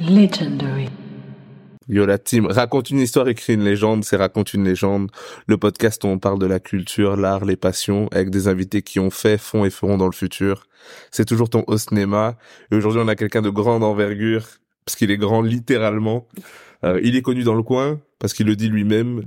Legendary. Yo la team, raconte une histoire, écrit une légende, c'est raconte une légende. Le podcast où on parle de la culture, l'art, les passions, avec des invités qui ont fait, font et feront dans le futur. C'est toujours ton host Nema. Et aujourd'hui, on a quelqu'un de grande envergure, parce qu'il est grand littéralement. Euh, il est connu dans le coin, parce qu'il le dit lui-même.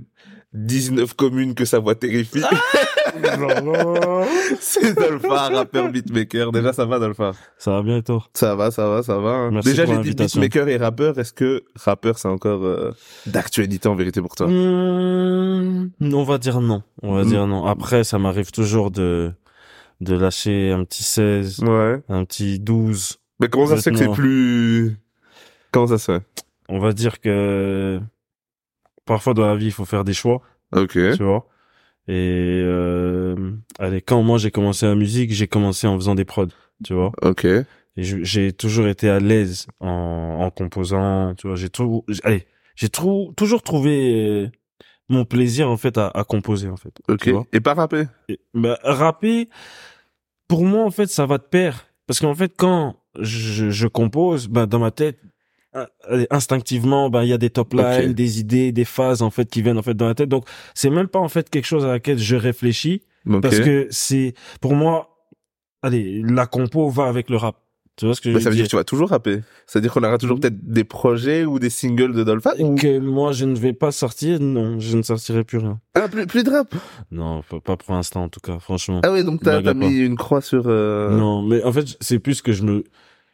19 communes que sa voix terrifie. c'est Dolpha, rappeur beatmaker. Déjà, ça va, Dolpha Ça va bien et toi? Ça va, ça va, ça va. hein. Merci Déjà, j'ai dit beatmaker et rappeur. Est-ce que rappeur, c'est encore euh, d'actualité en vérité pour toi? Mmh, On va dire non. On va Mm. dire non. Après, ça m'arrive toujours de de lâcher un petit 16, Ouais. un petit 12. Mais comment ça se fait que c'est plus... Comment ça se fait? On va dire que parfois dans la vie, il faut faire des choix, Ok. tu vois? Et euh, allez, quand moi j'ai commencé la musique, j'ai commencé en faisant des prods, tu vois. Ok. Et j'ai toujours été à l'aise en, en composant, tu vois. J'ai tout, allez, j'ai trou- toujours trouvé mon plaisir en fait à, à composer en fait. Ok. Et pas rapper Et, bah, rapper, pour moi en fait, ça va de pair, parce qu'en fait quand je, je compose, bah dans ma tête, instinctivement, bah il y a des top lines, des idées, des phases en fait qui viennent en fait dans la tête. Donc c'est même pas en fait quelque chose à laquelle je réfléchis, Ok. parce que c'est pour moi, allez, la compo va avec le rap. Tu vois ce que je veux ça veut dire dire? que tu vas toujours rapper. C'est-à-dire qu'on aura toujours peut-être des projets ou des singles de Dolpha ou... que moi je ne vais pas sortir, non, je ne sortirai plus rien. Ah, plus, plus de rap? Non, pas, pour l'instant en tout cas, franchement. Ah oui, donc t'as mis une croix sur... euh, Non, mais en fait, c'est plus que je me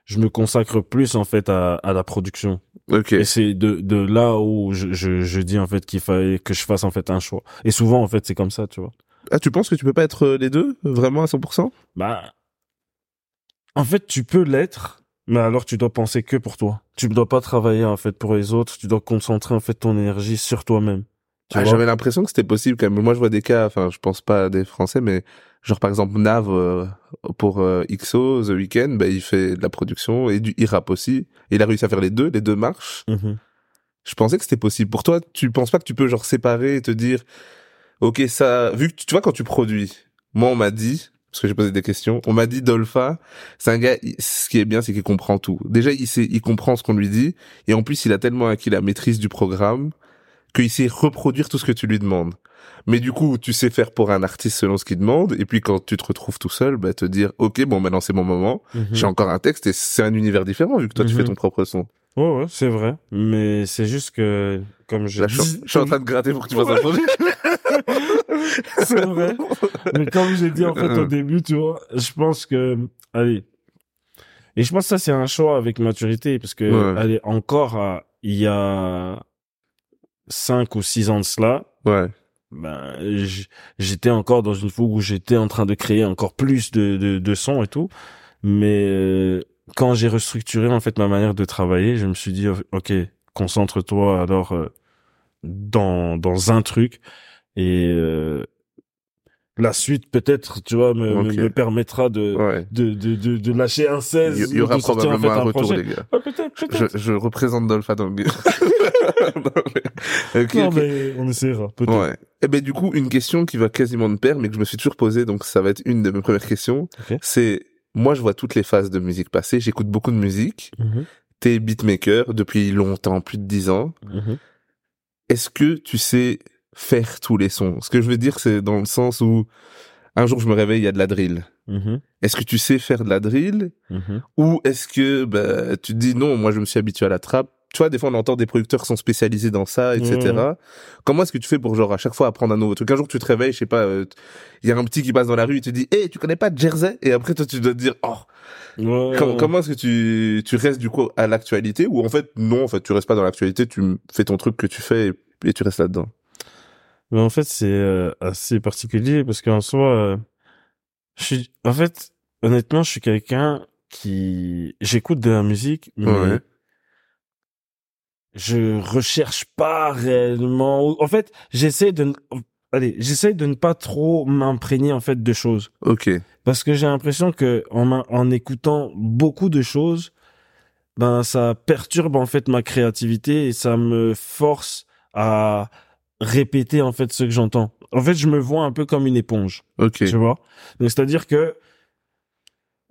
je me consacre plus en fait à, à la production. Ok. Et c'est de de là où je, je je dis en fait qu'il fallait que je fasse en fait un choix. Et souvent en fait, c'est comme ça, tu vois. Ah, tu penses que tu peux pas être euh, les deux Vraiment à 100% Bah en fait, tu peux l'être, mais alors tu dois penser que pour toi. Tu ne dois pas travailler en fait pour les autres, tu dois concentrer en fait ton énergie sur toi-même. Ah, J'avais l'impression que c'était possible quand même. Moi, je vois des cas, enfin, je pense pas à des Français, mais genre par exemple Nav euh, pour euh, XO, The Weeknd, bah, il fait de la production et du rappe aussi. Et il a réussi à faire les deux, les deux marches. Mhm. Je pensais que c'était possible. Pour toi, tu penses pas que tu peux genre séparer et te dire, ok, ça, vu que tu, tu vois quand tu produis, moi on m'a dit, parce que j'ai posé des questions, on m'a dit Dolpha, c'est un gars, ce qui est bien, c'est qu'il comprend tout. Déjà, il sait, il comprend ce qu'on lui dit, et en plus, il a tellement acquis la maîtrise du programme qu'il sait reproduire tout ce que tu lui demandes. Mais du coup, tu sais faire pour un artiste selon ce qu'il demande, et puis quand tu te retrouves tout seul, bah, te dire, ok, bon, maintenant c'est mon moment, Mhm. j'ai encore un texte, et c'est un univers différent, vu que toi, tu Mhm. fais ton propre son. Ouais, ouais, c'est vrai. Mais c'est juste que, comme je Là, je, suis- je suis en train de gratter pour que tu fasses un projet. c'est vrai. Mais comme j'ai dit en fait Euh. au début, tu vois, je pense que, allez. Et je pense que ça c'est un choix avec maturité parce que, Ouais. allez, encore à- il y a cinq ou six ans de cela, Ouais. Ben, j'étais encore dans une fougue où j'étais en train de créer encore plus de, de, de sons et tout. Mais euh, quand j'ai restructuré en fait ma manière de travailler, je me suis dit ok, concentre-toi alors euh, dans dans un truc et euh, la suite peut-être tu vois me, me- permettra de, Ouais. de, de de de lâcher un 16 Il y, aura de sortir, en probablement fait, un retour, projet. les gars. Ah, Je, je représente Dolpha dans le ok, non mais on essaiera peut-être Ouais. Et ben du coup, une question qui va quasiment de pair, mais que je me suis toujours posée, donc ça va être une de mes premières questions. C'est, moi, je vois toutes les phases de musique passer. J'écoute beaucoup de musique. Mhm, T'es beatmaker depuis longtemps, plus de dix ans. mhm. Est-ce que tu sais faire tous les sons Ce que je veux dire, c'est dans le sens où un jour je me réveille, il y a de la drill. Mhm, Est-ce que tu sais faire de la drill mhm. Ou est-ce que bah, tu te dis non, moi je me suis habitué à la trappe Tu vois, des fois on entend des producteurs qui sont spécialisés dans ça, etc. Ouais. Comment est-ce que tu fais pour genre à chaque fois apprendre un nouveau truc? Un jour tu te réveilles, je sais pas, euh, il y a un petit qui passe dans la rue, il te dit, hé, tu connais pas Jersey? Et après toi tu dois te dire, oh, Ouais. com- comment est-ce que tu tu restes du coup à l'actualité Ou en fait non, en fait tu restes pas dans l'actualité, tu fais ton truc que tu fais et, et tu restes là-dedans? Mais en fait, c'est euh, assez particulier parce qu'en soi, euh, je suis, en fait, honnêtement, je suis quelqu'un qui, j'écoute de la musique, mais Ouais. je recherche pas réellement. En fait, j'essaie de, ne- allez, j'essaie de ne pas trop m'imprégner en fait de choses Ok. parce que j'ai l'impression que en, en écoutant beaucoup de choses, ben ça perturbe en fait ma créativité et ça me force à répéter en fait ce que j'entends. En fait, je me vois un peu comme une éponge, Ok. tu vois? Donc c'est-à-dire que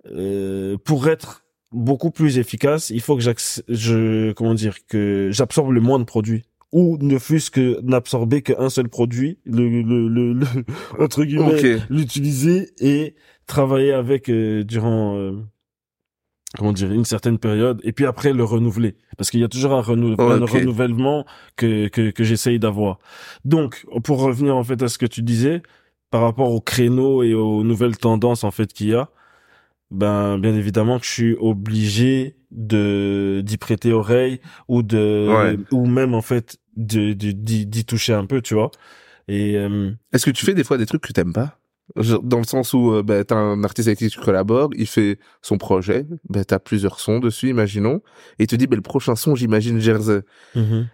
euh, pour être beaucoup plus efficace, il faut que je comment dire que j'absorbe le moins de produits ou ne fût-ce que n'absorber qu'un seul produit, le, le, le, le- entre guillemets, l'utiliser et travailler avec euh, durant euh, comment dire une certaine période et puis après le renouveler parce qu'il y a toujours un, renou- un Ok. renouvellement que que, que j'essaye d'avoir. Donc pour revenir en fait à ce que tu disais par rapport aux créneaux et aux nouvelles tendances en fait qu'il y a, ben bien évidemment que je suis obligé de d'y prêter oreille ou de Ouais. ou même en fait de d'y toucher un peu, tu vois. Et euh, Est-ce que tu fais des fois des trucs que t'aimes pas? Dans le sens où euh, ben, t'as un artiste avec qui tu collabores, il fait son projet, ben, t'as plusieurs sons dessus, imaginons, et il te dit ben, le prochain son, j'imagine Jersey.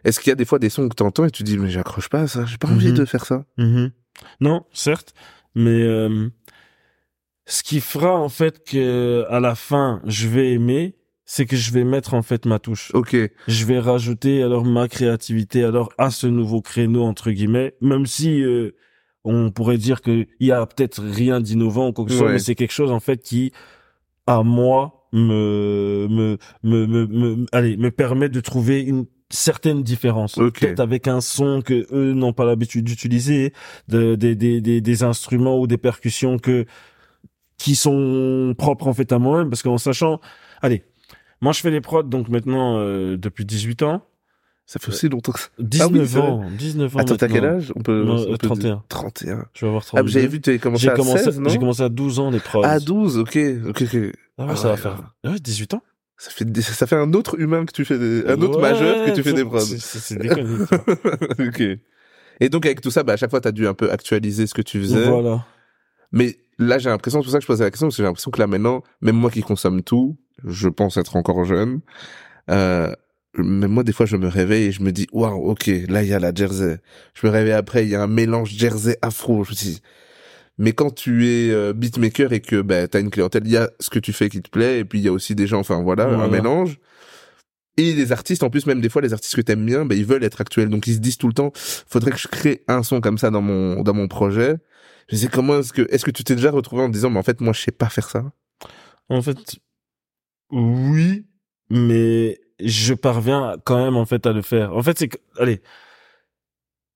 Est-ce qu'il y a des fois des sons que t'entends et tu dis mais j'accroche pas à ça, j'ai pas envie Mhm. de faire ça Mhm. Non, certes, mais euh, ce qui fera en fait que à la fin je vais aimer, c'est que je vais mettre en fait ma touche. Ok, Je vais rajouter alors ma créativité alors à ce nouveau créneau entre guillemets, même si euh, on pourrait dire que il y a peut-être rien d'innovant ou quoi que ce soit, Ouais. mais c'est quelque chose en fait qui à moi me me me me, me- allez me permet de trouver une certaine différence Ok. peut-être avec un son que eux n'ont pas l'habitude d'utiliser de, des, des, des, des instruments ou des percussions que qui sont propres en fait à moi-même parce qu'en sachant allez moi je fais des prods donc maintenant euh, depuis 18 ans ça fait aussi longtemps que ça. 19 c'est vrai. ans 19 ans Attends, t'as quel âge On peut, Non, on euh, peut 31. dire 31. je vais avoir Ah, 32 mais j'avais vu que t'avais commencé à commencé 16, non j'ai commencé à 12 ans les prods À 12, ok, ok, ok. ah ouais, Ah ça va ouais, faire ouais, 18 ans Ça fait, ça fait un autre humain que tu fais des, un autre majeur que tu fais des prods. C'est- déconné, ok. Et donc avec tout ça, bah, à chaque fois, t'as dû un peu actualiser ce que tu faisais. voilà Mais là, j'ai l'impression, c'est pour ça que je posais la question, parce que j'ai l'impression que là maintenant, même moi qui consomme tout, je pense être encore jeune, euh, même moi des fois je me réveille et je me dis, waouh, ok, là il y a la jersey. Je me réveille après, il y a un mélange jersey afro. Je me dis, mais quand tu es euh, beatmaker et que bah, t'as une clientèle, il y a ce que tu fais qui te plaît, et puis il y a aussi des gens, enfin voilà, un mélange. Et les artistes, en plus, même des fois, les artistes que t'aimes bien, bah, ils veulent être actuels. Donc, ils se disent tout le temps, faudrait que je crée un son comme ça dans mon, dans mon projet. Je sais comment est-ce que, est-ce que tu t'es déjà retrouvé en te disant, mais en fait, moi, je sais pas faire ça? En fait, oui, mais je parviens quand même en fait à le faire. En fait, c'est que, allez,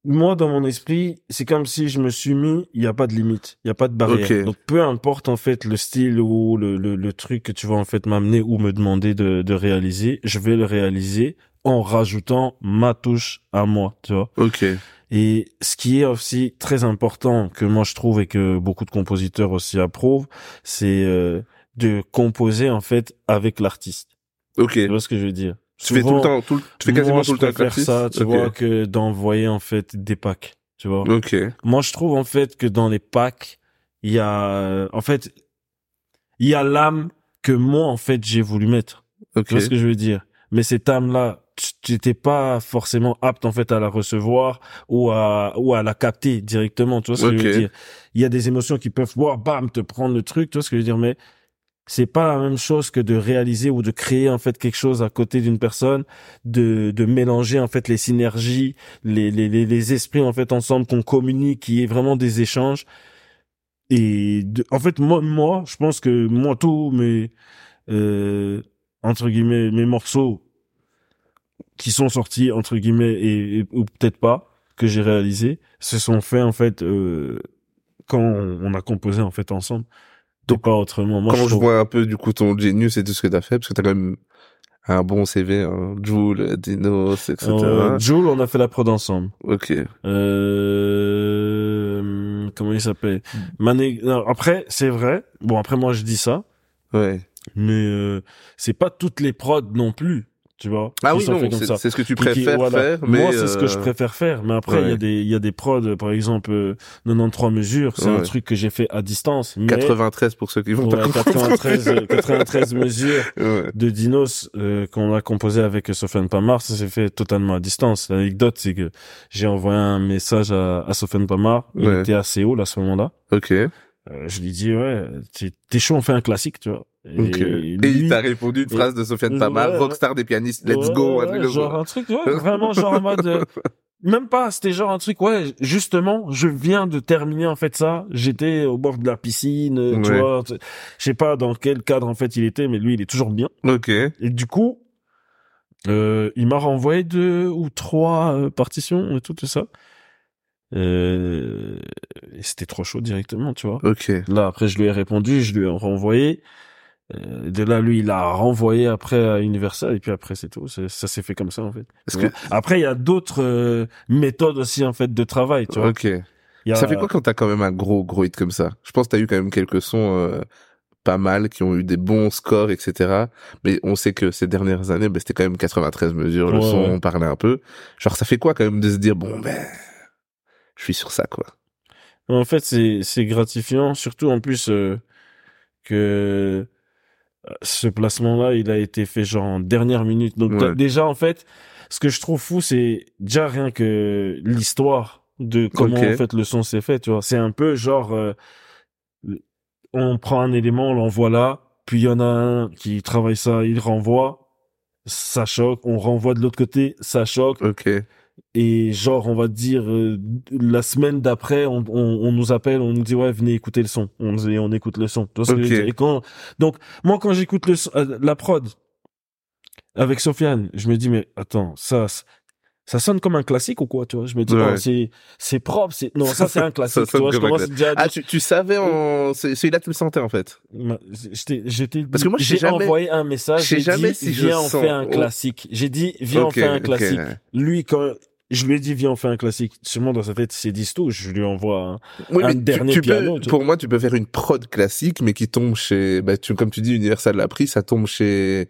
moi dans mon esprit, c'est comme si je me suis mis, il n'y a pas de limite, il n'y a pas de barrière. Donc peu importe en fait le style ou le, le, le truc que tu vas en fait m'amener ou me demander de, de réaliser, je vais le réaliser en rajoutant ma touche à moi, tu vois. Ok. Et ce qui est aussi très important que moi je trouve et que beaucoup de compositeurs aussi approuvent, c'est euh, de composer en fait avec l'artiste. Ok. Tu vois ce que je veux dire? Tu fais tout le temps, tout, le- tu fais quasiment moi, tout le je temps avec préfère ça, tu Ok. vois, que d'envoyer en fait des packs. Tu vois? Ok. Moi, je trouve en fait que dans les packs, il y a, en fait, il y a l'âme que moi en fait j'ai voulu mettre. Ok. Tu vois ce que je veux dire? Mais cette âme-là, tu n'étais pas forcément apte en fait à la recevoir ou à ou à la capter directement. Tu vois ce que je veux dire? Il y a des émotions qui peuvent voir, bam, te prendre le truc. Tu vois ce que je veux dire? Mais c'est pas la même chose que de réaliser ou de créer en fait quelque chose à côté d'une personne, de de mélanger en fait les synergies, les les les, les esprits en fait ensemble qu'on communique, qui est vraiment des échanges. Et en fait moi moi je pense que moi tous mes euh, entre guillemets mes morceaux qui sont sortis entre guillemets et, et- ou peut-être pas que j'ai réalisé se sont faits en fait euh, quand on, on a composé en fait ensemble donc pas autrement moi Quand je trouve- vois un peu, du coup, ton genius et tout ce que t'as fait, parce que t'as quand même un bon CV, hein. Joule, Dinos, etc. Euh, Joule, on a fait la prod ensemble. Ok. Euh, comment il s'appelle? Mané... non, Après, c'est vrai. Bon, après moi je dis ça, Ouais. mais euh, c'est pas toutes les prods non plus, tu vois. Ah oui, c'est ce que tu qui- préfères voilà. faire, mais Moi, c'est ce que je euh, préfère faire. Mais après, il y a des, il y a des prods, par exemple, euh, 93 mesures. C'est un truc que j'ai fait à distance. Mais, 93 pour ceux qui vont Ouais, pas comprendre. 93, euh, 93 mesures de Dinos euh, qu'on a composé avec Sofiane Pamar, ça s'est fait totalement à distance. L'anecdote, c'est que j'ai envoyé un message à, à Sofiane Pamar. Il était à Séoul à ce moment-là. Ok. Euh, je lui dis ouais, t'es chaud, on fait un classique, tu vois. Et, il t'a répondu une phrase de Sofiane Pamar, Ouais, rockstar des pianistes, let's Ouais, go, un ouais, genre un truc, ouais, vraiment genre en mode, euh, même pas, c'était genre un truc, ouais, justement, je viens de terminer en fait ça, j'étais au bord de la piscine, euh, tu vois, tu- je sais pas dans quel cadre en fait il était, mais lui il est toujours bien. Ok. Et du coup, euh, il m'a renvoyé deux ou trois euh, partitions et tout, tout ça. Euh, et c'était trop chaud directement, tu vois. Ok. Là, après, je lui ai répondu, je lui ai renvoyé. Euh, de là, lui, il a renvoyé après à Universal, et puis après, c'est tout. Ça s'est fait comme ça, en fait. Que. Après, il y a d'autres euh, méthodes aussi, en fait, de travail, tu vois. ok. Il y a- Ça fait quoi quand t'as quand même un gros gros hit comme ça? Je pense que t'as eu quand même quelques sons euh, pas mal qui ont eu des bons scores, etc. Mais on sait que ces dernières années, ben, c'était quand même 93 mesures, le son, ouais. on parlait un peu. Genre, ça fait quoi quand même de se dire bon ben, je suis sur ça quoi. En fait, c'est c'est gratifiant, surtout en plus euh, que euh, ce placement-là, il a été fait genre en dernière minute. Donc Ouais. déjà, en fait, ce que je trouve fou, c'est déjà rien que l'histoire de comment en fait le son s'est fait. Tu vois, c'est un peu genre euh, on prend un élément, on l'envoie là, puis il y en a un qui travaille ça, il renvoie, ça choque, on renvoie de l'autre côté, ça choque Ok. Et genre on va dire euh, la semaine d'après on, on, on nous appelle on nous dit ouais venez écouter le son. On et on écoute le son. Et quand donc moi quand j'écoute le son- euh, la prod avec Sofiane je me dis mais attends ça ça sonne comme un classique ou quoi tu vois? Je me dis Ouais. oh, c'est c'est propre c'est non ça c'est un classique tu vois? je comme un commence déjà à Ah, tu, tu savais en, c'est celui-là tu le sentais en fait. J'étais j'étais Parce que moi, j'ai jamais- envoyé un message je sais j'ai jamais dit si je viens on sens. fait un Oh. classique j'ai dit viens Ok, on fait un classique lui quand je lui ai dit viens on fait un classique sûrement dans sa tête c'est dit tout je lui envoie un Oui, un mais dernier tu, piano, peux, pour moi, tu peux faire une prod classique, mais qui tombe chez, bah, tu, comme tu dis, Universal l'a pris, ça tombe chez,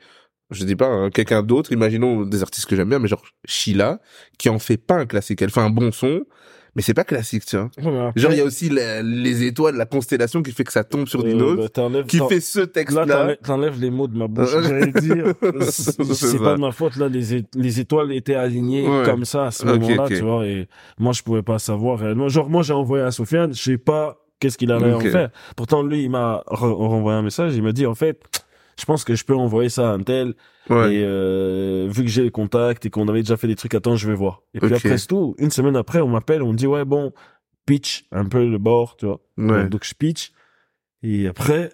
je dis pas, hein, quelqu'un d'autre, imaginons des artistes que j'aime bien, mais genre Sheila, qui en fait pas un classique. Elle fait un bon son, mais c'est pas classique, tu vois. Genre, il y a aussi la- les étoiles, la constellation qui fait que ça tombe sur Euh, notes, bah, qui fait ce Là, texte-là. t'enlèves- t'enlèves les mots de ma bouche. J'allais dire, c'est pas de ma faute. Là, les, les étoiles étaient alignées Ouais. comme ça à ce moment-là, tu vois. Et moi, je pouvais pas savoir réellement. Genre, moi, j'ai envoyé à Sofiane, je sais pas qu'est-ce qu'il allait Ok. en faire. Pourtant, lui, il m'a re- renvoyé un message. Il m'a dit, en fait, je pense que je peux envoyer ça à un tel. Ouais. Et euh, vu que j'ai les contacts et qu'on avait déjà fait des trucs, attends, je vais voir. Et puis après c'est tout, une semaine après, on m'appelle, on me dit ouais bon, pitch un peu le bord, tu vois. Ouais. Donc je pitch. Et après,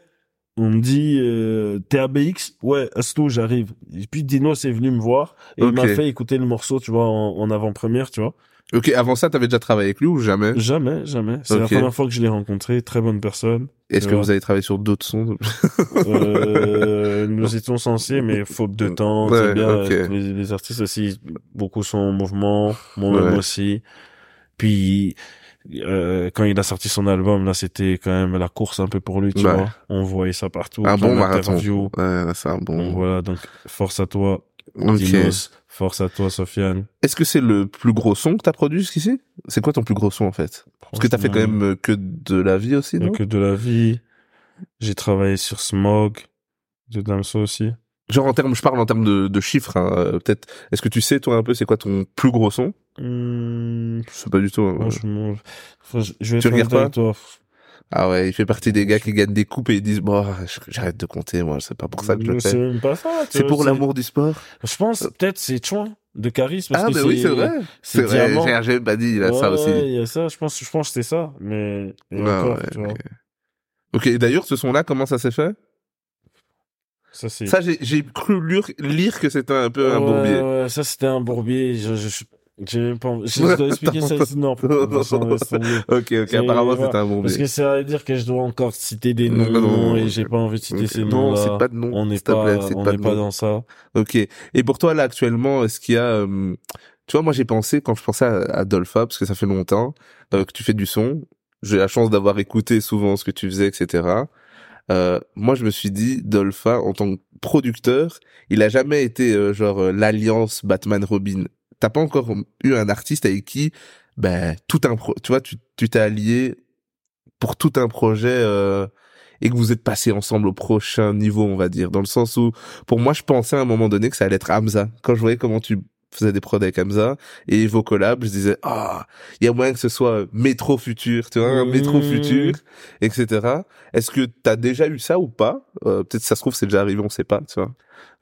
on me dit euh, t'es à BX Ouais, Asto, j'arrive. Et puis Dino c'est venu me voir et il m'a fait écouter le morceau, tu vois, en, en avant-première, tu vois. Ok, avant ça, t'avais déjà travaillé avec lui ou jamais? Jamais, jamais. C'est la première fois que je l'ai rencontré. Très bonne personne. Est-ce que vous avez travaillé sur d'autres sons? Euh, nous étions censés, mais faute de temps, Ouais, bien. Les, les artistes aussi, beaucoup sont en mouvement, moi-même Ouais. aussi. Puis, euh, quand il a sorti son album, là, c'était quand même la course un peu pour lui, tu Ouais. vois. On voyait ça partout. un bon marathon. c'est un Donc bon. voilà, donc force à toi, Ok. Dinos. Force à toi, Sofiane. Est-ce que c'est le plus gros son que t'as produit jusqu'ici? C'est quoi ton plus gros son en fait? Parce que t'as fait quand même euh, que de la vie aussi, a non? que de la vie. J'ai travaillé sur Smog, de Damso aussi. Genre en termes, je parle en termes de, de chiffres. hein, euh, Peut-être. Est-ce que tu sais toi un peu c'est quoi ton plus gros son? Hum, Je sais pas du tout. hein. franchement, je vais Tu regardes avec toi. Ah ouais, il fait partie des gars qui gagnent des coupes et ils disent bon, j'arrête de compter, moi, c'est pas pour ça que je le C'est fais. même pas ça. C'est pour l'amour du sport. Je pense peut-être c'est Chouin de charisme. Parce Ah que bah oui, c'est vrai. C'est C'est vrai. J'ai- pas dit, il a ça Ouais, aussi. Il y a ça. Je pense, je pense que c'est ça. Mais et Ah encore, ouais, tu vois. ok. D'ailleurs, ce son-là, comment ça s'est fait? Ça c'est. Ça, j'ai cru lire, lire que c'était un peu un bourbier. ouais, ça c'était un bourbier. Je, je, j'ai même pas. envie- Je dois expliquer ça. Non. Ok, ok, C'est- apparemment c'était un Parce bourbier. que ça veut dire que je dois encore citer des noms Non, non, et j'ai pas envie de citer Ok. ces Non, noms-là. c'est pas de nom. On n'est pas, c'est on n'est pas dans ça. Ok. Et pour toi là actuellement, est-ce qu'il y a, euh, tu vois, moi j'ai pensé quand je pensais à, à Dolpha parce que ça fait longtemps euh, que tu fais du son. J'ai la chance d'avoir écouté souvent ce que tu faisais, etc. Euh, moi je me suis dit Dolpha en tant que producteur, il a jamais été euh, genre euh, l'alliance Batman Robin. T'as pas encore eu un artiste avec qui, ben tout un pro, tu vois, tu tu t'es allié pour tout un projet. euh, et que vous êtes passés ensemble au prochain niveau, on va dire, dans le sens où, pour moi, je pensais à un moment donné que ça allait être Hamza. Quand je voyais comment tu faisais des prods avec Hamza et vos collabs, je disais, ah, il y a moyen que ce soit métro futur, tu vois, un métro Mmh. futur, etc. Est-ce que t'as déjà eu ça ou pas? Euh, Peut-être ça se trouve c'est déjà arrivé, on sait pas, tu vois.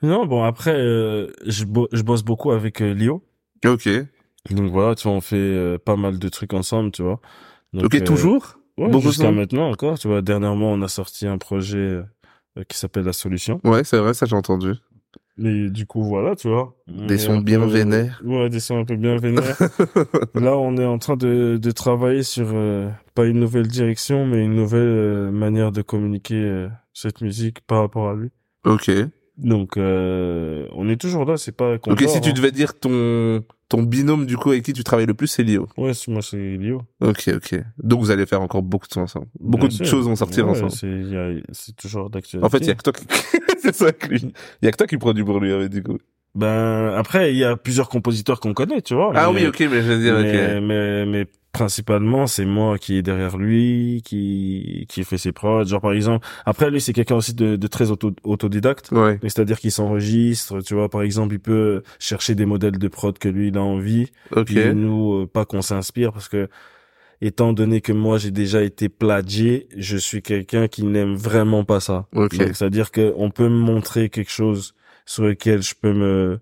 Non, bon après, euh, je, bo- je bosse beaucoup avec euh, Lio. Ok. Donc voilà, tu vois, on fait euh, pas mal de trucs ensemble, tu vois. Donc, ok, euh, toujours ouais, beaucoup jusqu'à maintenant encore, tu vois. Dernièrement, on a sorti un projet euh, qui s'appelle La Solution. Ouais, c'est vrai, ça j'ai entendu. Mais du coup, voilà, tu vois. Des sons bien peu- vénères. Ouais, des sons un peu bien vénères. Là, on est en train de, de travailler sur euh, pas une nouvelle direction, mais une nouvelle euh, manière de communiquer euh, cette musique par rapport à lui. ok. Donc, euh, on est toujours là, c'est pas qu'on Ok, dort, si tu hein. devais dire ton ton binôme du coup avec qui tu travailles le plus, c'est Lio. Ouais, c'est- moi, c'est Lio. Ok, ok. Donc vous allez faire encore beaucoup de sons ensemble. Beaucoup Bien de sûr. choses vont sortir Ouais, ensemble. C'est il y a- c'est toujours d'actualité. En fait, il y a que toi qui c'est ça que lui. Il y a que toi qui produit pour lui avec, du coup. Ben, après, il y a plusieurs compositeurs qu'on connaît, tu vois. Ah mais- oui, ok, mais je veux dire, mais, ok. mais, mais principalement, c'est moi qui est derrière lui, qui, qui fait ses prods. Genre, par exemple, après, lui, c'est quelqu'un aussi de, de très auto, autodidacte. Ouais. C'est-à-dire qu'il s'enregistre, tu vois, par exemple, il peut chercher des modèles de prod que lui, il a envie. Ok. Puis nous, euh, pas qu'on s'inspire, parce que, étant donné que moi, j'ai déjà été plagié, je suis quelqu'un qui n'aime vraiment pas ça. Ok. Donc, c'est-à-dire que on peut me montrer quelque chose sur lequel je peux me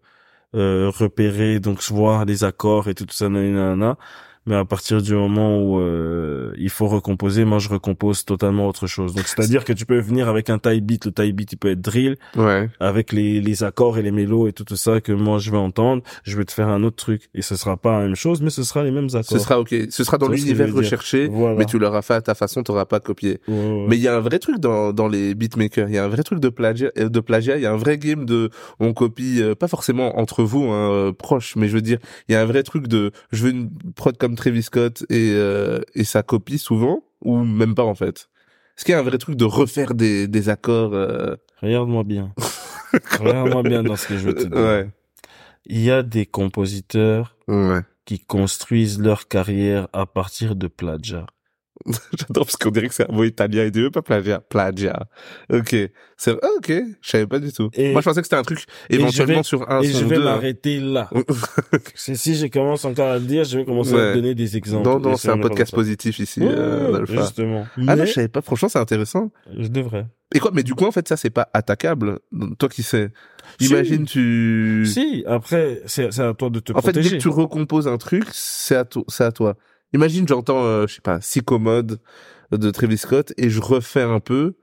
euh, repérer, donc voir les accords et tout ça, nanana. Mais à partir du moment où euh, il faut recomposer, moi je recompose totalement autre chose. Donc c'est-à-dire que tu peux venir avec un tie beat, le tie beat il peut être drill, Ouais. avec les, les accords et les mélos et tout ça que moi je vais entendre, je vais te faire un autre truc et ce sera pas la même chose, mais ce sera les mêmes accords. Ce sera ok. Ce sera dans Tu l'univers recherché, Voilà. mais tu l'auras fait à ta façon, t'auras pas copié. Ouais, ouais. Mais il y a un vrai truc dans, dans les beatmakers. Il y a un vrai truc de plagiat. euh, De plagiat. Il y a un vrai game de, on copie, euh, pas forcément entre vous, hein, euh, proches, mais je veux dire, il y a un vrai truc de, je veux une prod comme Travis Scott et, euh, et ça copie souvent, ou même pas en fait? Est-ce qu'il y a un vrai truc de refaire des, des accords, euh... Regarde-moi bien. Regarde-moi bien dans ce que je veux te dire. Ouais. Il y a des compositeurs Ouais. qui construisent leur carrière à partir de plagiat. J'adore parce qu'on dirait que c'est un mot italien et dit pas plagiat, plagiat. Ok. C'est, ah, ok. Je savais pas du tout. Et- Moi, je pensais que c'était un truc éventuellement vais- sur un Et je vais hein. m'arrêter là. Si je commence encore à le dire, je vais commencer à te donner des exemples. Non, non, c'est un podcast positif ici, euh. Justement. Ah non, Mais je savais pas. Franchement, c'est intéressant. je devrais. Et quoi Mais du coup, en fait, ça, c'est pas attaquable. Toi qui sais. Si. Imagine, tu. Si, après, c'est à toi de te en fait, dès protéger. que tu recomposes un truc, c'est à toi. C'est à toi. Imagine, j'entends, euh, je sais pas, Psychomode de Travis Scott et je refais un peu,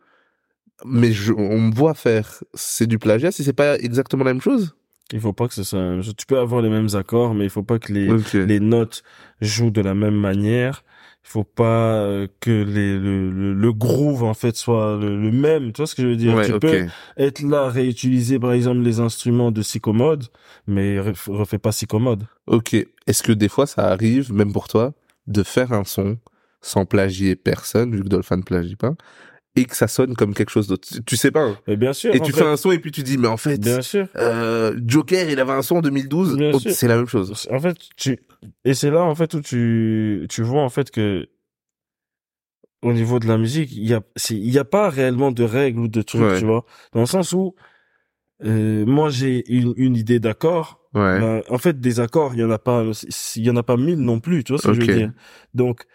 mais je, on me voit faire. C'est du plagiat si c'est pas exactement la même chose? Il faut pas que ce soit. la même chose. Tu peux avoir les mêmes accords, mais il faut pas que les les notes jouent de la même manière. Il faut pas euh, que les, le, le, le groove en fait soit le, le même. Tu vois ce que je veux dire? Ouais, Tu ok. peux être là réutiliser par exemple les instruments de Psychomode, mais ref- refais pas Psychomode. Ok. Est-ce que des fois, ça arrive, même pour toi, de faire un son sans plagier personne, vu que Dolphin ne plagie pas, et que ça sonne comme quelque chose d'autre Tu- sais pas. hein. Mais bien sûr. Et tu fait, fais un son et puis tu dis, mais en fait, Bien sûr. euh, Joker, il avait un son en 2012. Bien Oh, sûr. c'est la même chose. En fait, tu et c'est là en fait où tu tu vois en fait que au niveau de la musique, il y a il y a pas réellement de règles ou de trucs, Ouais. tu vois, dans le sens où euh, moi j'ai une une idée d'accord. Ouais. Ben, en fait, des accords, il y en a pas il y en a pas mille non plus, tu vois ce que je veux dire. Donc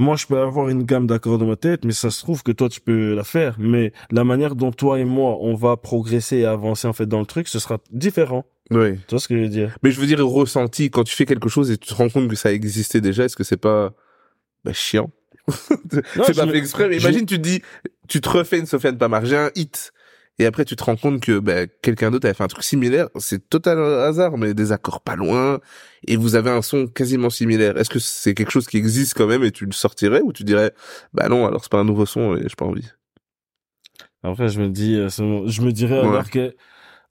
moi, je peux avoir une gamme d'accords dans ma tête, mais ça se trouve que toi, tu peux la faire. Mais la manière dont toi et moi, on va progresser et avancer en fait dans le truc, ce sera différent. Ouais. Tu vois ce que je veux dire? Mais je veux dire, ressenti, quand tu fais quelque chose et tu te rends compte que ça existait déjà, est-ce que c'est pas bah, chiant? C'est pas fait exprès, mais imagine, tu te dis, tu te refais une Sofiane Pamar, j'ai un hit, et après tu te rends compte que bah, quelqu'un d'autre avait fait un truc similaire, c'est total hasard, mais des accords pas loin, et vous avez un son quasiment similaire. Est-ce que c'est quelque chose qui existe quand même et tu le sortirais, ou tu dirais, bah non, alors c'est pas un nouveau son et j'ai pas envie? Après, je me dis, euh, je me dirais Ouais. alors que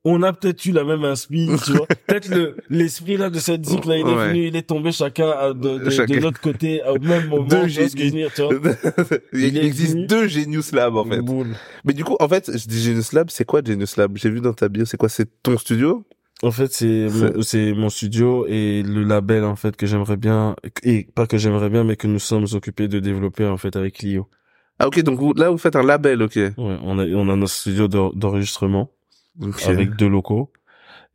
on a peut-être eu la même inspire, tu vois. Peut-être le l'esprit là de cette zik là, il est Ouais. venu, il est tombé chacun à- de, de, Chacun. de l'autre côté au même moment. Deux tu vois tu il, existe venu- deux Genius Lab en fait. Boule. Mais du coup, en fait, je dis Genius Lab, c'est quoi Genius Lab? J'ai vu dans ta bio, c'est quoi? C'est ton studio? En fait, c'est C'est- mon, c'est mon studio et le label en fait que j'aimerais bien et pas que j'aimerais bien mais que nous sommes occupés de développer en fait avec Clio. Ah ok, donc vous, là vous faites un label, ok. Ouais, on a on a notre studio d'en- d'enregistrement Ok. avec deux locaux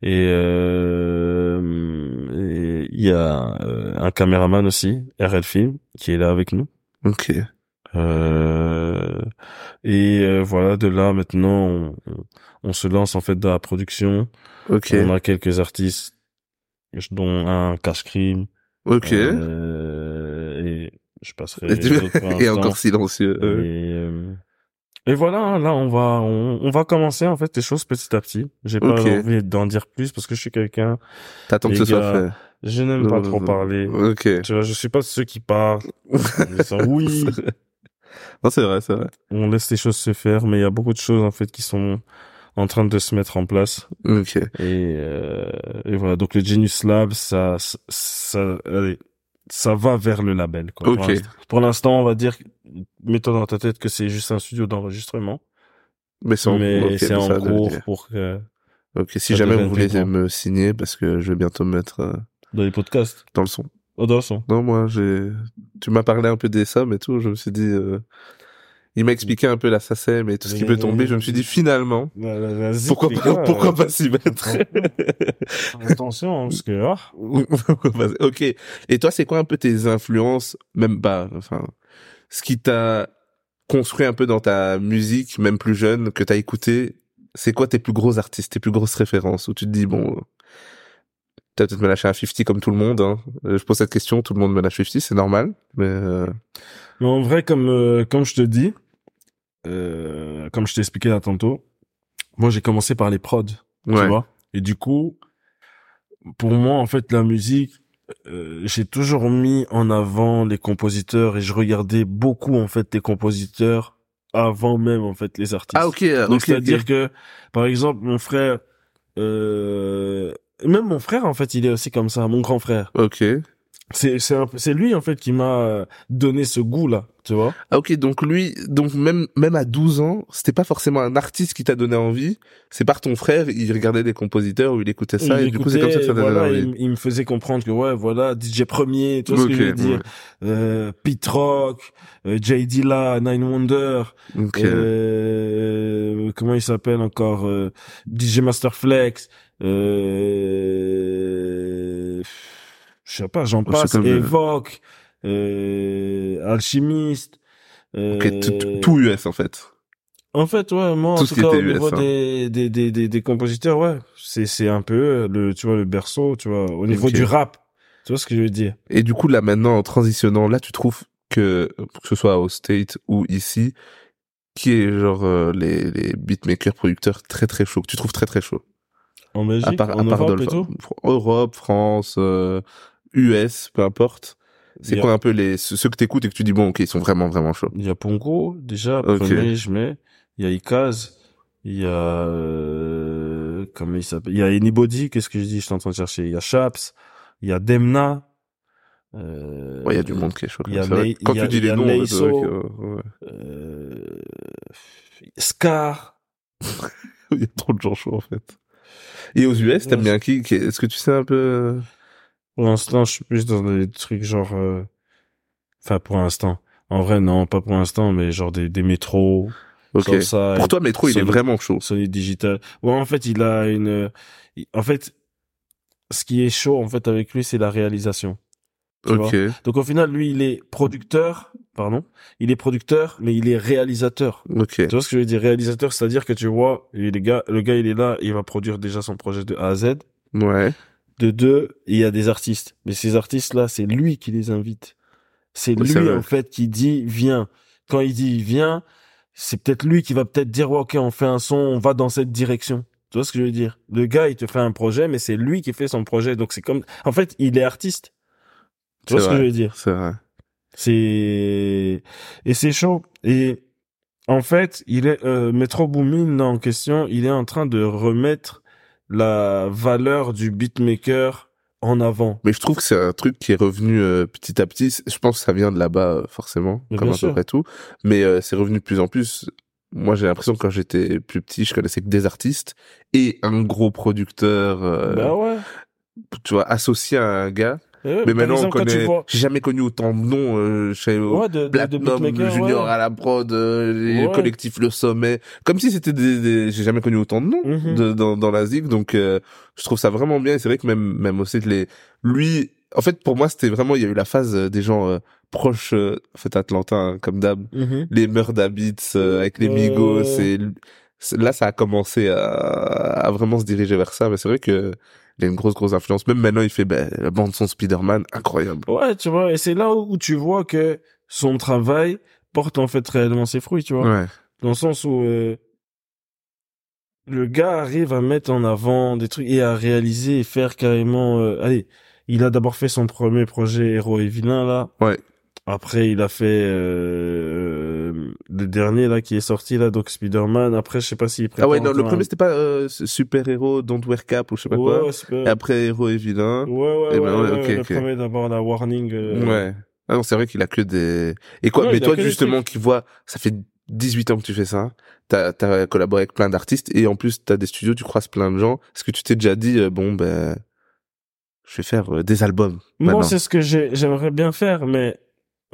et euh, il y a euh, un caméraman aussi, RL Film, qui est là avec nous. Ok. Euh, et euh, voilà, de là maintenant, on, se lance en fait dans la production. Ok. On a quelques artistes, dont un Cash Cream, Ok. Euh, et je passerai et, encore silencieux. Et, et voilà, hein, là on va on, on va commencer en fait les choses petit à petit. J'ai pas Ok. envie d'en dire plus parce que je suis quelqu'un, T'attends que ce soit gars, je n'aime Non, pas non, trop non. parler. fait. Ok. Tu vois, je suis pas ceux qui parlent. Oui, Non, c'est vrai, c'est vrai. on laisse les choses se faire, mais il y a beaucoup de choses en fait qui sont en train de se mettre en place. Ok. Et, euh, et voilà, donc le Genius Lab, ça, ça, allez, ça va vers le label. Quoi, pour Ok. l'instant. Pour l'instant, on va dire, mets-toi dans ta tête que c'est juste un studio d'enregistrement, Mais c'est en, mais ok, c'est mais en cours pour que Ok, si jamais vous voulez me signer, parce que je vais bientôt me mettre euh, dans les podcasts, dans le son. oh, dans le son. Non, moi, j'ai, tu m'as parlé un peu des sommes et tout, je me suis dit, euh... il m'a expliqué un peu la SACEM et tout ce qui peut tomber, je me suis dit, finalement, pourquoi pas, pourquoi pas s'y mettre? Attention, hein, parce que ah, ok. Et toi, c'est quoi un peu tes influences, même pas, enfin, ce qui t'a construit un peu dans ta musique, même plus jeune, que t'as écouté, c'est quoi tes plus gros artistes, tes plus grosses références, où tu te dis, bon, t'as peut-être me lâcher un 50 comme tout le monde, hein. Euh, Je pose cette question, tout le monde me lâche 50, c'est normal, mais euh, Mais en vrai, comme euh, comme je te dis, euh, comme je t'ai expliqué là tantôt, moi j'ai commencé par les prods, tu ouais. vois. Et du coup, pour moi, en fait, la musique, euh, j'ai toujours mis en avant les compositeurs et je regardais beaucoup en fait les compositeurs avant même en fait les artistes. Ah, ok, euh, Donc ok, c'est-à-dire ok. que, par exemple, mon frère, euh, même mon frère en fait, il est aussi comme ça, mon grand frère. Ok. C'est c'est lui en fait qui m'a euh, donné ce goût là, tu vois. Ah, ok, donc lui, donc même, même à 12 ans, c'était pas forcément un artiste qui t'a donné envie, c'est par ton frère, il regardait des compositeurs ou il écoutait ça, Il et du coup, c'est comme ça que ça voilà, envie. il, il me faisait comprendre que ouais, voilà, DJ premier, tu vois ce que je veux dire. ouais. Euh, Pete Rock, euh, J Dilla, Nine Wonder, Ok. euh, comment il s'appelle encore, euh, DJ Masterflex, euh, je sais pas, j'en passe, comme, euh, euh, Alchimiste. euh, Ok, tout- US, en fait. En fait, ouais, moi, Tout en tout cas, au niveau hein. des, des, des, des, des compositeurs, ouais, c'est, c'est un peu le, tu vois, le berceau, tu vois, au niveau du rap. Tu vois ce que je veux dire? Et du coup, là, maintenant, en transitionnant, là, tu trouves que, que ce soit au State ou ici, qui est genre euh, les, les beatmakers, producteurs très très chauds, que tu trouves très très chauds? En Belgique, À part, en à part Europe Europe, France, euh, US, peu importe. C'est quoi un peu les ceux que t'écoutes et que tu dis bon ok ils sont vraiment vraiment chauds. Il y a Pongo, déjà, Ok. premier, je mets. Il y a Ikaz. Il y a, euh, comment il s'appelle? Il y a Anybody, qu'est-ce que je dis? Je suis en train de chercher. Il y a Chaps. Il y a Demna. Euh, Ouais il y a du monde qui est chaud. il y a C'est vrai. Lei- Quand a- tu dis les noms, ouais. euh, Scar. il y a trop de gens chauds en fait. Et aux US t'aimes bien qui qui- Est-ce que tu sais un peu euh, Pour l'instant, je suis plus dans des trucs genre, euh, enfin, pour l'instant. En vrai, non, pas pour l'instant, mais genre des, des métros. Ok. ça, Pour toi Métro il est vraiment chaud. Sony Digital. Ouais, en fait, il a une, en fait, ce qui est chaud, en fait, avec lui, c'est la réalisation. Ok. Donc, au final, lui, il est producteur, pardon. Il est producteur, mais il est réalisateur. Ok. Tu vois ce que je veux dire? Réalisateur, c'est-à-dire que tu vois, les gars, le gars, il est là, il va produire déjà son projet de A à Z. Ouais. De deux, il y a des artistes. Mais ces artistes-là, c'est lui qui les invite. C'est Oui, lui, en fait, qui dit, viens. Quand il dit, viens, c'est peut-être lui qui va peut-être dire, ouais, ok, on fait un son, on va dans cette direction. Tu vois ce que je veux dire? Le gars, il te fait un projet, mais c'est lui qui fait son projet. Donc c'est comme, en fait, il est artiste. Tu vois ce que je veux dire? C'est vrai. C'est, et c'est chaud. Et, en fait, il est, euh, Metro Boomin, là, en question, il est en train de remettre la valeur du beatmaker en avant. Mais je trouve que c'est un truc qui est revenu euh, petit à petit. Je pense que ça vient de là-bas euh, forcément, Mais comme à peu près tout. Mais euh, c'est revenu de plus en plus. Moi, j'ai l'impression que quand j'étais plus petit, je connaissais que des artistes et un gros producteur, bah ouais. tu vois, associé à un gars. Et ouais, Mais maintenant, on exemple, tu connaît. vois- J'ai jamais connu autant de noms euh, chez Ouais, de, de, Junior ouais. à la prod, euh, les Ouais. collectifs Le Sommet, comme si c'était des, des- j'ai jamais connu autant de noms Mhm. de, dans, dans la zig, donc euh, je trouve ça vraiment bien. Et c'est vrai que même même aussi que les, lui, en fait pour moi c'était vraiment il y a eu la phase euh, des gens euh, proches, euh, en fait Atlanta hein, comme d'hab, Mhm. les Murda Beats euh, avec les Migos, c'est- là ça a commencé à, à vraiment se diriger vers ça, mais c'est vrai que il a une grosse grosse influence. Même maintenant, il fait ben, la bande son Spider-Man, incroyable. Ouais, tu vois, et c'est là où tu vois que son travail porte en fait réellement ses fruits, tu vois. Ouais. Dans le sens où euh, le gars arrive à mettre en avant des trucs et à réaliser et faire carrément... euh, allez, il a d'abord fait son premier projet Héros et Vilain, là. Ouais. Après, il a fait euh, le dernier, là, qui est sorti, là, donc Spider-Man. Après, je sais pas s'il Ah ouais, non, le premier c'était pas euh, super héros Don't Wear Cap ou je sais pas Ouais, quoi. super. Et après héros et vilain. Ouais, ouais, Eh ouais, ben ouais, ouais, le premier d'abord, la Warning. euh, Ouais. Ah non, c'est vrai qu'il a que des. Et quoi Non, Mais toi justement qui vois, ça fait 18 ans que tu fais ça. T'as as collaboré avec plein d'artistes et en plus t'as des studios, tu croises plein de gens. Est-ce que tu t'es déjà dit euh, bon ben je vais faire des albums Moi, c'est ce que j'ai- j'aimerais bien faire, mais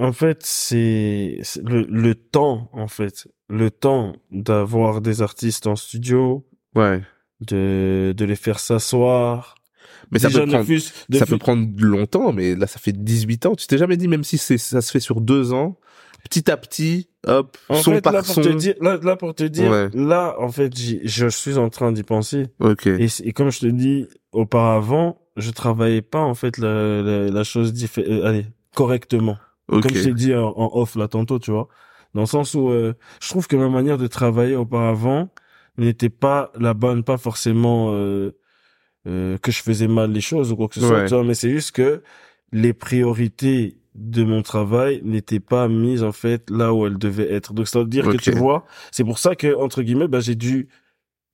en fait, c'est le, le temps, en fait. Le temps d'avoir des artistes en studio, Ouais. de, de les faire s'asseoir. Mais ça peut prendre ça peut prendre longtemps, mais là ça fait 18 ans. Tu t'es jamais dit même si c'est ça se fait sur deux ans, petit à petit, hop, En son fait, par là, pour te dire, là, là, pour te dire, Ouais. là, en fait, je suis en train d'y penser. Ok. Et, c- et comme je te dis, auparavant, je travaillais pas, en fait, la, la, la chose diffé- euh, allez, correctement. Comme je t'ai dit en, en off là tantôt, tu vois. Dans le sens où euh, je trouve que ma manière de travailler auparavant n'était pas la bonne, pas forcément euh, euh, que je faisais mal les choses ou quoi que ce soit, tu vois, mais c'est juste que les priorités de mon travail n'étaient pas mises en fait là où elles devaient être. Donc ça veut dire Ok. que tu vois, c'est pour ça que entre guillemets, bah, j'ai dû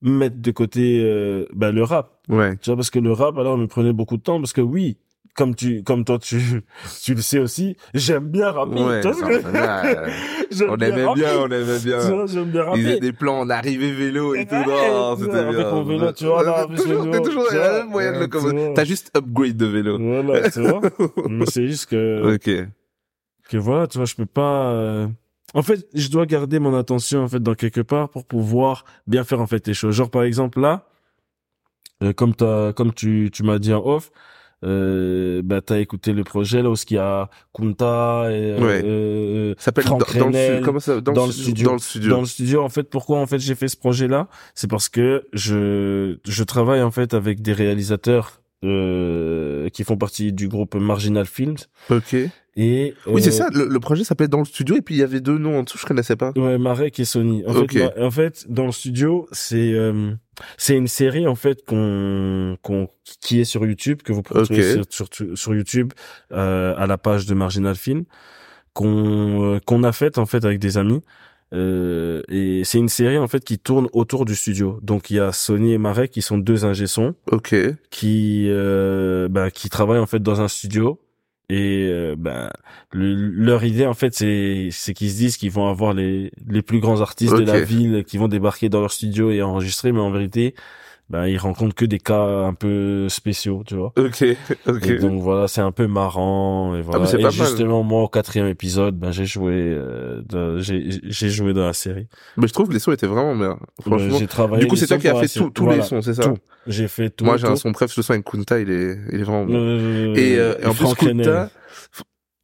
mettre de côté euh, bah, le rap. Ouais. Tu vois, parce que le rap, alors, me prenait beaucoup de temps, parce que oui, comme tu, comme toi, tu, tu le sais aussi, j'aime bien rapper. Ouais. J'aime on aimait rapper. bien, on aimait bien. J'aime bien Ils faisaient rapper. des plans en arrivée vélo et tout. Non, c'était bien. avec mon vélo, tu vois, là, toujours, le t'es toujours même moyen de le. T'as juste upgrade de vélo. Voilà, tu vois. Mais c'est juste que, Ok. que voilà, tu vois, je peux pas, euh, en fait, je dois garder mon attention, en fait, dans quelque part pour pouvoir bien faire, en fait, les choses. Genre, par exemple, là, euh, comme t'as, comme tu, tu m'as dit en off, euh, bah, t'as écouté le projet, là, où il y a Kunta et, euh, Ouais. euh, Ça s'appelle dans, le studio. Comment ça? Dans, dans le le studio. Dans le studio. dans le studio en fait pourquoi en fait j'ai fait ce projet là c'est parce que je je travaille en fait avec des réalisateurs euh, qui font partie du groupe Marginal Films Ok. et Oui, c'est euh, ça. Le, le projet s'appelait dans le studio et puis il y avait deux noms en dessous. Je connaissais pas. Ouais, Marek et Sony. En Ok. fait, ma- en fait, dans le studio, c'est euh, c'est une série en fait qu'on qu'on qui est sur YouTube que vous pouvez Ok. trouver sur, sur sur YouTube euh, à la page de Marginal Film qu'on euh, qu'on a faite en fait avec des amis. Euh, et c'est une série en fait qui tourne autour du studio. Donc il y a Sony et Marek qui sont deux ingé Ok. qui euh, bah, qui travaillent en fait dans un studio et euh, le- leur idée en fait c'est c'est qu'ils se disent qu'ils vont avoir les les plus grands artistes de la ville qui vont débarquer dans leur studio et enregistrer. Mais en vérité bah ils rencontrent que des cas un peu spéciaux tu vois Ok. Ok. et donc voilà c'est un peu marrant et voilà mais c'est et pas mal. justement moi au quatrième épisode ben j'ai joué euh, dans- j'ai j'ai joué dans la série Mais je trouve que les sons étaient vraiment bien. Franchement. Euh, j'ai travaillé Du coup, c'est toi qui as fait tout- tous Voilà, les sons, c'est ça tout. j'ai fait tout Moi, j'ai un son préf, le son avec Kunta, il est, il est vraiment bien. Euh, Et, euh, et en plus, Franck Kunta.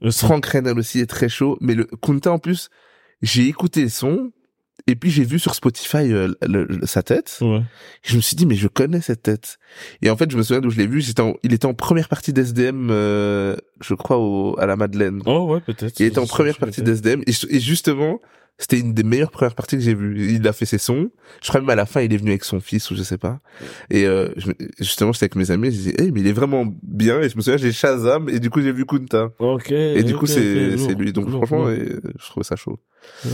Le son. Franck Renel aussi est très chaud, mais le Kunta en plus, j'ai écouté le son et puis j'ai vu sur Spotify euh, le- le- sa tête. Ouais. Et je me suis dit mais je connais cette tête. Et en fait, je me souviens d'où je l'ai vu. J'étais en- il était en première partie d'SDM, euh, je crois au, à la Madeleine. Oh ouais, peut-être. Il était en première partie d'SDM et, et justement, c'était une des meilleures premières parties que j'ai vues. Il a fait ses sons. Je crois même à la fin, il est venu avec son fils ou je sais pas. Et euh, je justement, j'étais avec mes amis, je disais, hey, mais il est vraiment bien. Et je me souviens, j'ai Shazam et du coup, j'ai vu Kunta. Ok. Et du coup, c'est lui. Donc lourd, franchement, lourd. et, je trouvais ça chaud.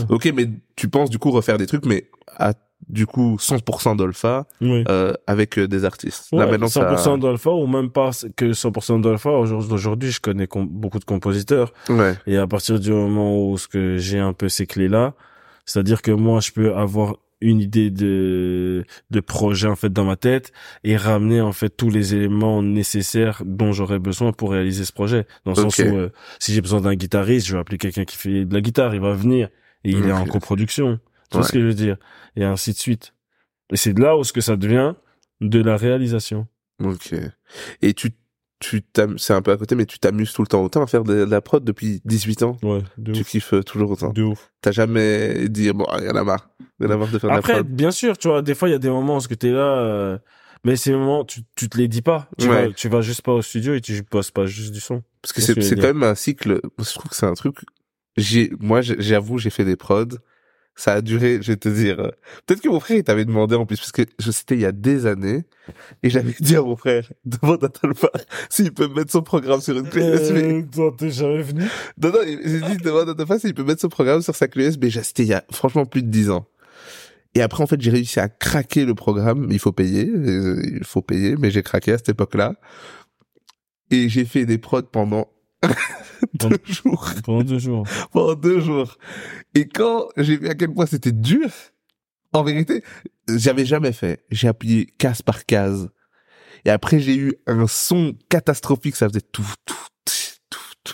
Ok, mais tu penses du coup refaire des trucs, mais à du coup 100% d'Olpha Oui. euh, avec euh, des artistes. Ouais, Là maintenant, 100% ça... d'alpha ou même pas que 100% d'alpha. Aujourd'hui, je connais beaucoup de compositeurs Ouais. et à partir du moment où ce que j'ai un peu ces clés là, c'est-à-dire que moi, je peux avoir une idée de de projet en fait dans ma tête et ramener en fait tous les éléments nécessaires dont j'aurais besoin pour réaliser ce projet dans le sens où euh, si j'ai besoin d'un guitariste je vais appeler quelqu'un qui fait de la guitare il va venir et il est en coproduction tu vois ce que je veux dire? Et ainsi de suite et c'est de là où ce que ça devient de la réalisation Ok. Et tu tu c'est un peu à côté, mais tu t'amuses tout le temps autant à faire de, de la prod depuis 18 ans? ouais de Tu ouf kiffes euh, toujours autant? de ouf T'as jamais dit bon, il y en a marre, il y en a marre de faire de la Après, prod. bien sûr, tu vois, des fois, il y a des moments où ce que t'es là, euh, Mais ces moments, tu, tu te les dis pas. Tu Ouais. vas, tu vas juste pas au studio et tu bosses pas juste du son. Parce que C'est ce quand même un cycle. Je trouve que c'est un truc. J'ai, moi, j'avoue, j'ai fait des prods. Ça a duré, je vais te dire. euh, Peut-être que mon frère, il t'avait demandé en plus, parce que je c'était il y a des années, et j'avais dit à mon frère, demande à Talpa s'il peut mettre son programme sur une clé USB. Euh, toi, t'es jamais venu? Non, non, j'ai dit, demande à Talpa s'il peut mettre son programme sur sa clé USB. C'était il y a franchement plus de 10 ans. Et après, en fait, j'ai réussi à craquer le programme. Il faut payer, euh, il faut payer, mais j'ai craqué à cette époque-là. Et j'ai fait des prods pendant deux jours Pendant deux jours. pendant deux jours. Et quand j'ai vu à quel point c'était dur, en vérité, j'avais jamais fait. J'ai appuyé case par case. Et après, j'ai eu un son catastrophique. Ça faisait tout, tout, tout, tout.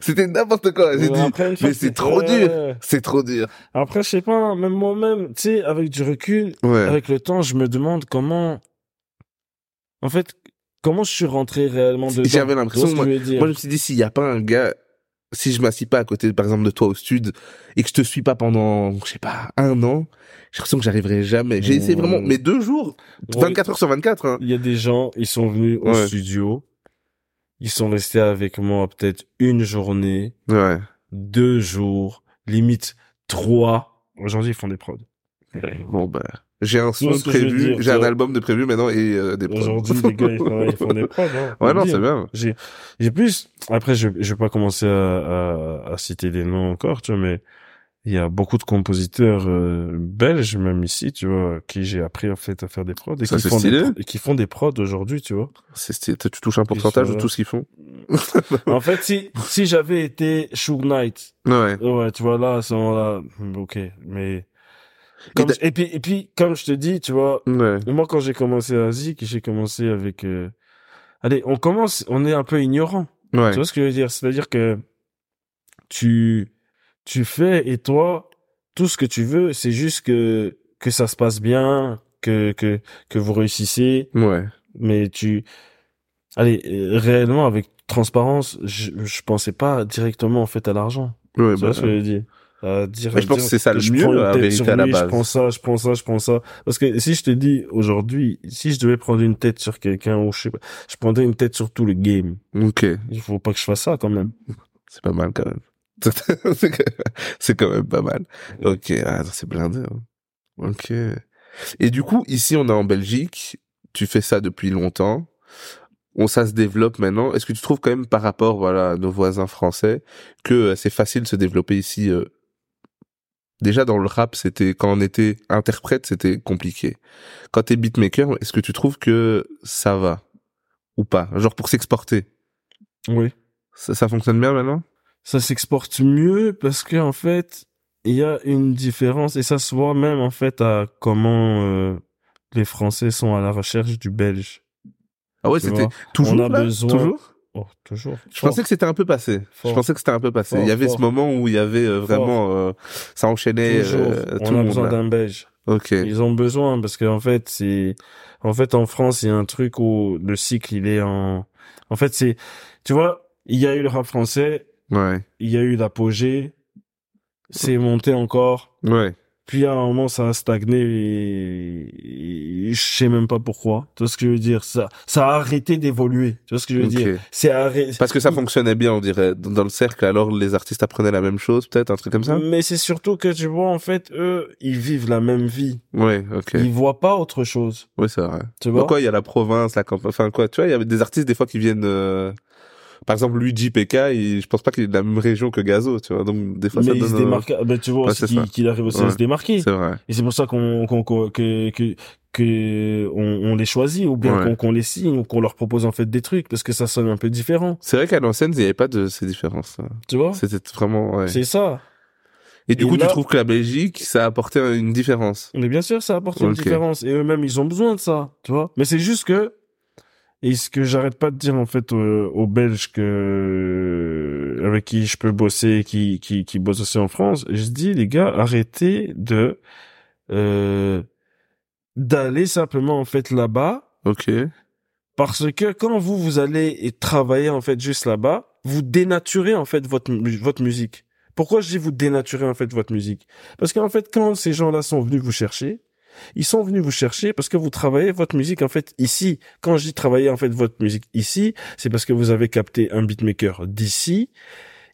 C'était n'importe quoi. J'ai dit, après, mais c'est trop ouais, dur. ouais. c'est trop dur. Après, je sais pas, même moi-même, tu sais, avec du recul, Ouais. avec le temps, je me demande comment, en fait, comment je suis rentré réellement dedans? J'avais l'impression, ce que moi, je veux dire? moi, je me suis dit, s'il y a pas un gars, si je m'assis pas à côté, par exemple, de toi au stud, et que je te suis pas pendant, je sais pas, un an, j'ai l'impression que j'arriverai jamais. J'ai essayé Mmh. vraiment, mais deux jours, Ouais. 24 heures sur 24, hein. Il y a des gens, ils sont venus au Ouais. studio, ils sont restés avec moi peut-être une journée, Ouais. deux jours, limite trois. Aujourd'hui, ils font des prods. Bon, bah, j'ai un son prévu, j'ai un album de prévu maintenant et euh, des prods. Aujourd'hui, les gars, ils font, ils font des prods. Hein, Ouais, non, c'est bien. J'ai, j'ai plus, après, je, je vais pas commencer à, à, à citer des noms encore, tu vois, mais il y a beaucoup de compositeurs euh, belges, même ici, tu vois, qui j'ai appris en fait à faire des prods et Ça, qui font des, stylé. pro- et qui font des prods aujourd'hui, tu vois. C'est stylé. tu touches un pourcentage de tout ce qu'ils font. en fait, si si j'avais été Suge Knight, Ouais. ouais, tu vois là, à ce moment-là, ok, mais comme et puis et puis comme je te dis, tu vois, Ouais. moi quand j'ai commencé à Zik, j'ai commencé avec, euh, allez, on commence, on est un peu ignorant. Ouais. Tu vois ce que je veux dire? C'est-à-dire que tu tu fais et toi tout ce que tu veux, c'est juste que que ça se passe bien, que que que vous réussissez, Ouais. mais tu allez euh, réellement avec transparence, je je pensais pas directement en fait à l'argent. Ouais, tu bah, vois ce que je veux dire? À dire, je pense dire que c'est ça le mieux, tête vérité, à la lui, base. Je prends ça, je prends ça, je prends ça. Parce que si je te dis aujourd'hui, si je devais prendre une tête sur quelqu'un ou je sais pas, je prendrais une tête sur tout le game. ok. Il faut pas que je fasse ça quand même. C'est pas mal quand même. C'est quand même pas mal. Ok, ah, c'est blindé. hein. Ok. Et du coup, ici, on est en Belgique. Tu fais ça depuis longtemps. On, ça se développe maintenant. Est-ce que tu trouves quand même par rapport, voilà, à nos voisins français, que euh, c'est facile de se développer ici euh, Déjà dans le rap, c'était quand on était interprète, c'était compliqué. Quand t'es beatmaker, est-ce que tu trouves que ça va ou pas? Genre pour s'exporter, Oui. ça, ça fonctionne bien maintenant? Ça s'exporte mieux parce que en fait, il y a une différence et ça se voit même en fait à comment euh, les Français sont à la recherche du Belge. Ah ouais, c'était toujours on a là? besoin- Toujours? Oh, toujours. Je pensais que c'était un peu passé. Fort. Je pensais que c'était un peu passé. Fort, il y avait ce moment où il y avait euh, vraiment euh, ça enchaînait euh, tout on le a monde. besoin d'un Belge. Ok. Ils ont besoin parce qu'en fait, c'est, en fait, en France, il y a un truc où le cycle, il est en, en fait, c'est, tu vois, il y a eu le rap français, Ouais. il y a eu l'apogée, c'est monté encore, Ouais. Puis à un moment, ça a stagné et, et je sais même pas pourquoi. Tu vois ce que je veux dire? Ça, ça a arrêté d'évoluer. Tu vois ce que je veux dire? C'est arrêté. Parce que ça fonctionnait bien, on dirait, dans dans le cercle. Alors les artistes apprenaient la même chose, peut-être un truc comme ça? Mais c'est surtout que tu vois, en fait, eux, ils vivent la même vie. Ouais. Ok. Ils voient pas autre chose. Oui, c'est vrai. Tu vois? Pourquoi il y a la province, la campagne, enfin quoi, tu vois, il y avait des artistes des fois qui viennent. euh, Par exemple, Luigi PK, il... je pense pas qu'il est de la même région que Gazo, tu vois. Donc des fois ça mais il donne. se démarque, ben, tu vois Ouais, qu'il ça. arrive aussi Ouais. à se démarquer. C'est vrai. Et c'est pour ça qu'on, qu'on, qu'on- que, que, que on, on les choisit ou bien Ouais. qu'on, les signe ou qu'on leur propose en fait des trucs parce que ça sonne un peu différent. C'est vrai qu'à l'ancienne, il n'y avait pas de ces différences. là. Tu vois? C'était vraiment. Ouais. C'est ça. Et du Et coup, là- tu trouves que la Belgique, ça a apporté une différence? Mais bien sûr, ça apporte une Ok. différence. Et eux-mêmes, ils ont besoin de ça. Tu vois? Mais c'est juste que, et ce que j'arrête pas de dire en fait aux, aux Belges que avec qui je peux bosser, qui qui qui bossent aussi en France, je dis les gars, arrêtez de euh, d'aller simplement en fait là-bas Ok. parce que quand vous vous allez et travailler en fait juste là-bas, vous dénaturez en fait votre votre musique. Pourquoi je dis vous dénaturez en fait votre musique? Parce qu'en fait quand ces gens-là sont venus vous chercher, ils sont venus vous chercher parce que vous travaillez votre musique en fait ici. Quand je dis travailler en fait votre musique ici, c'est parce que vous avez capté un beatmaker d'ici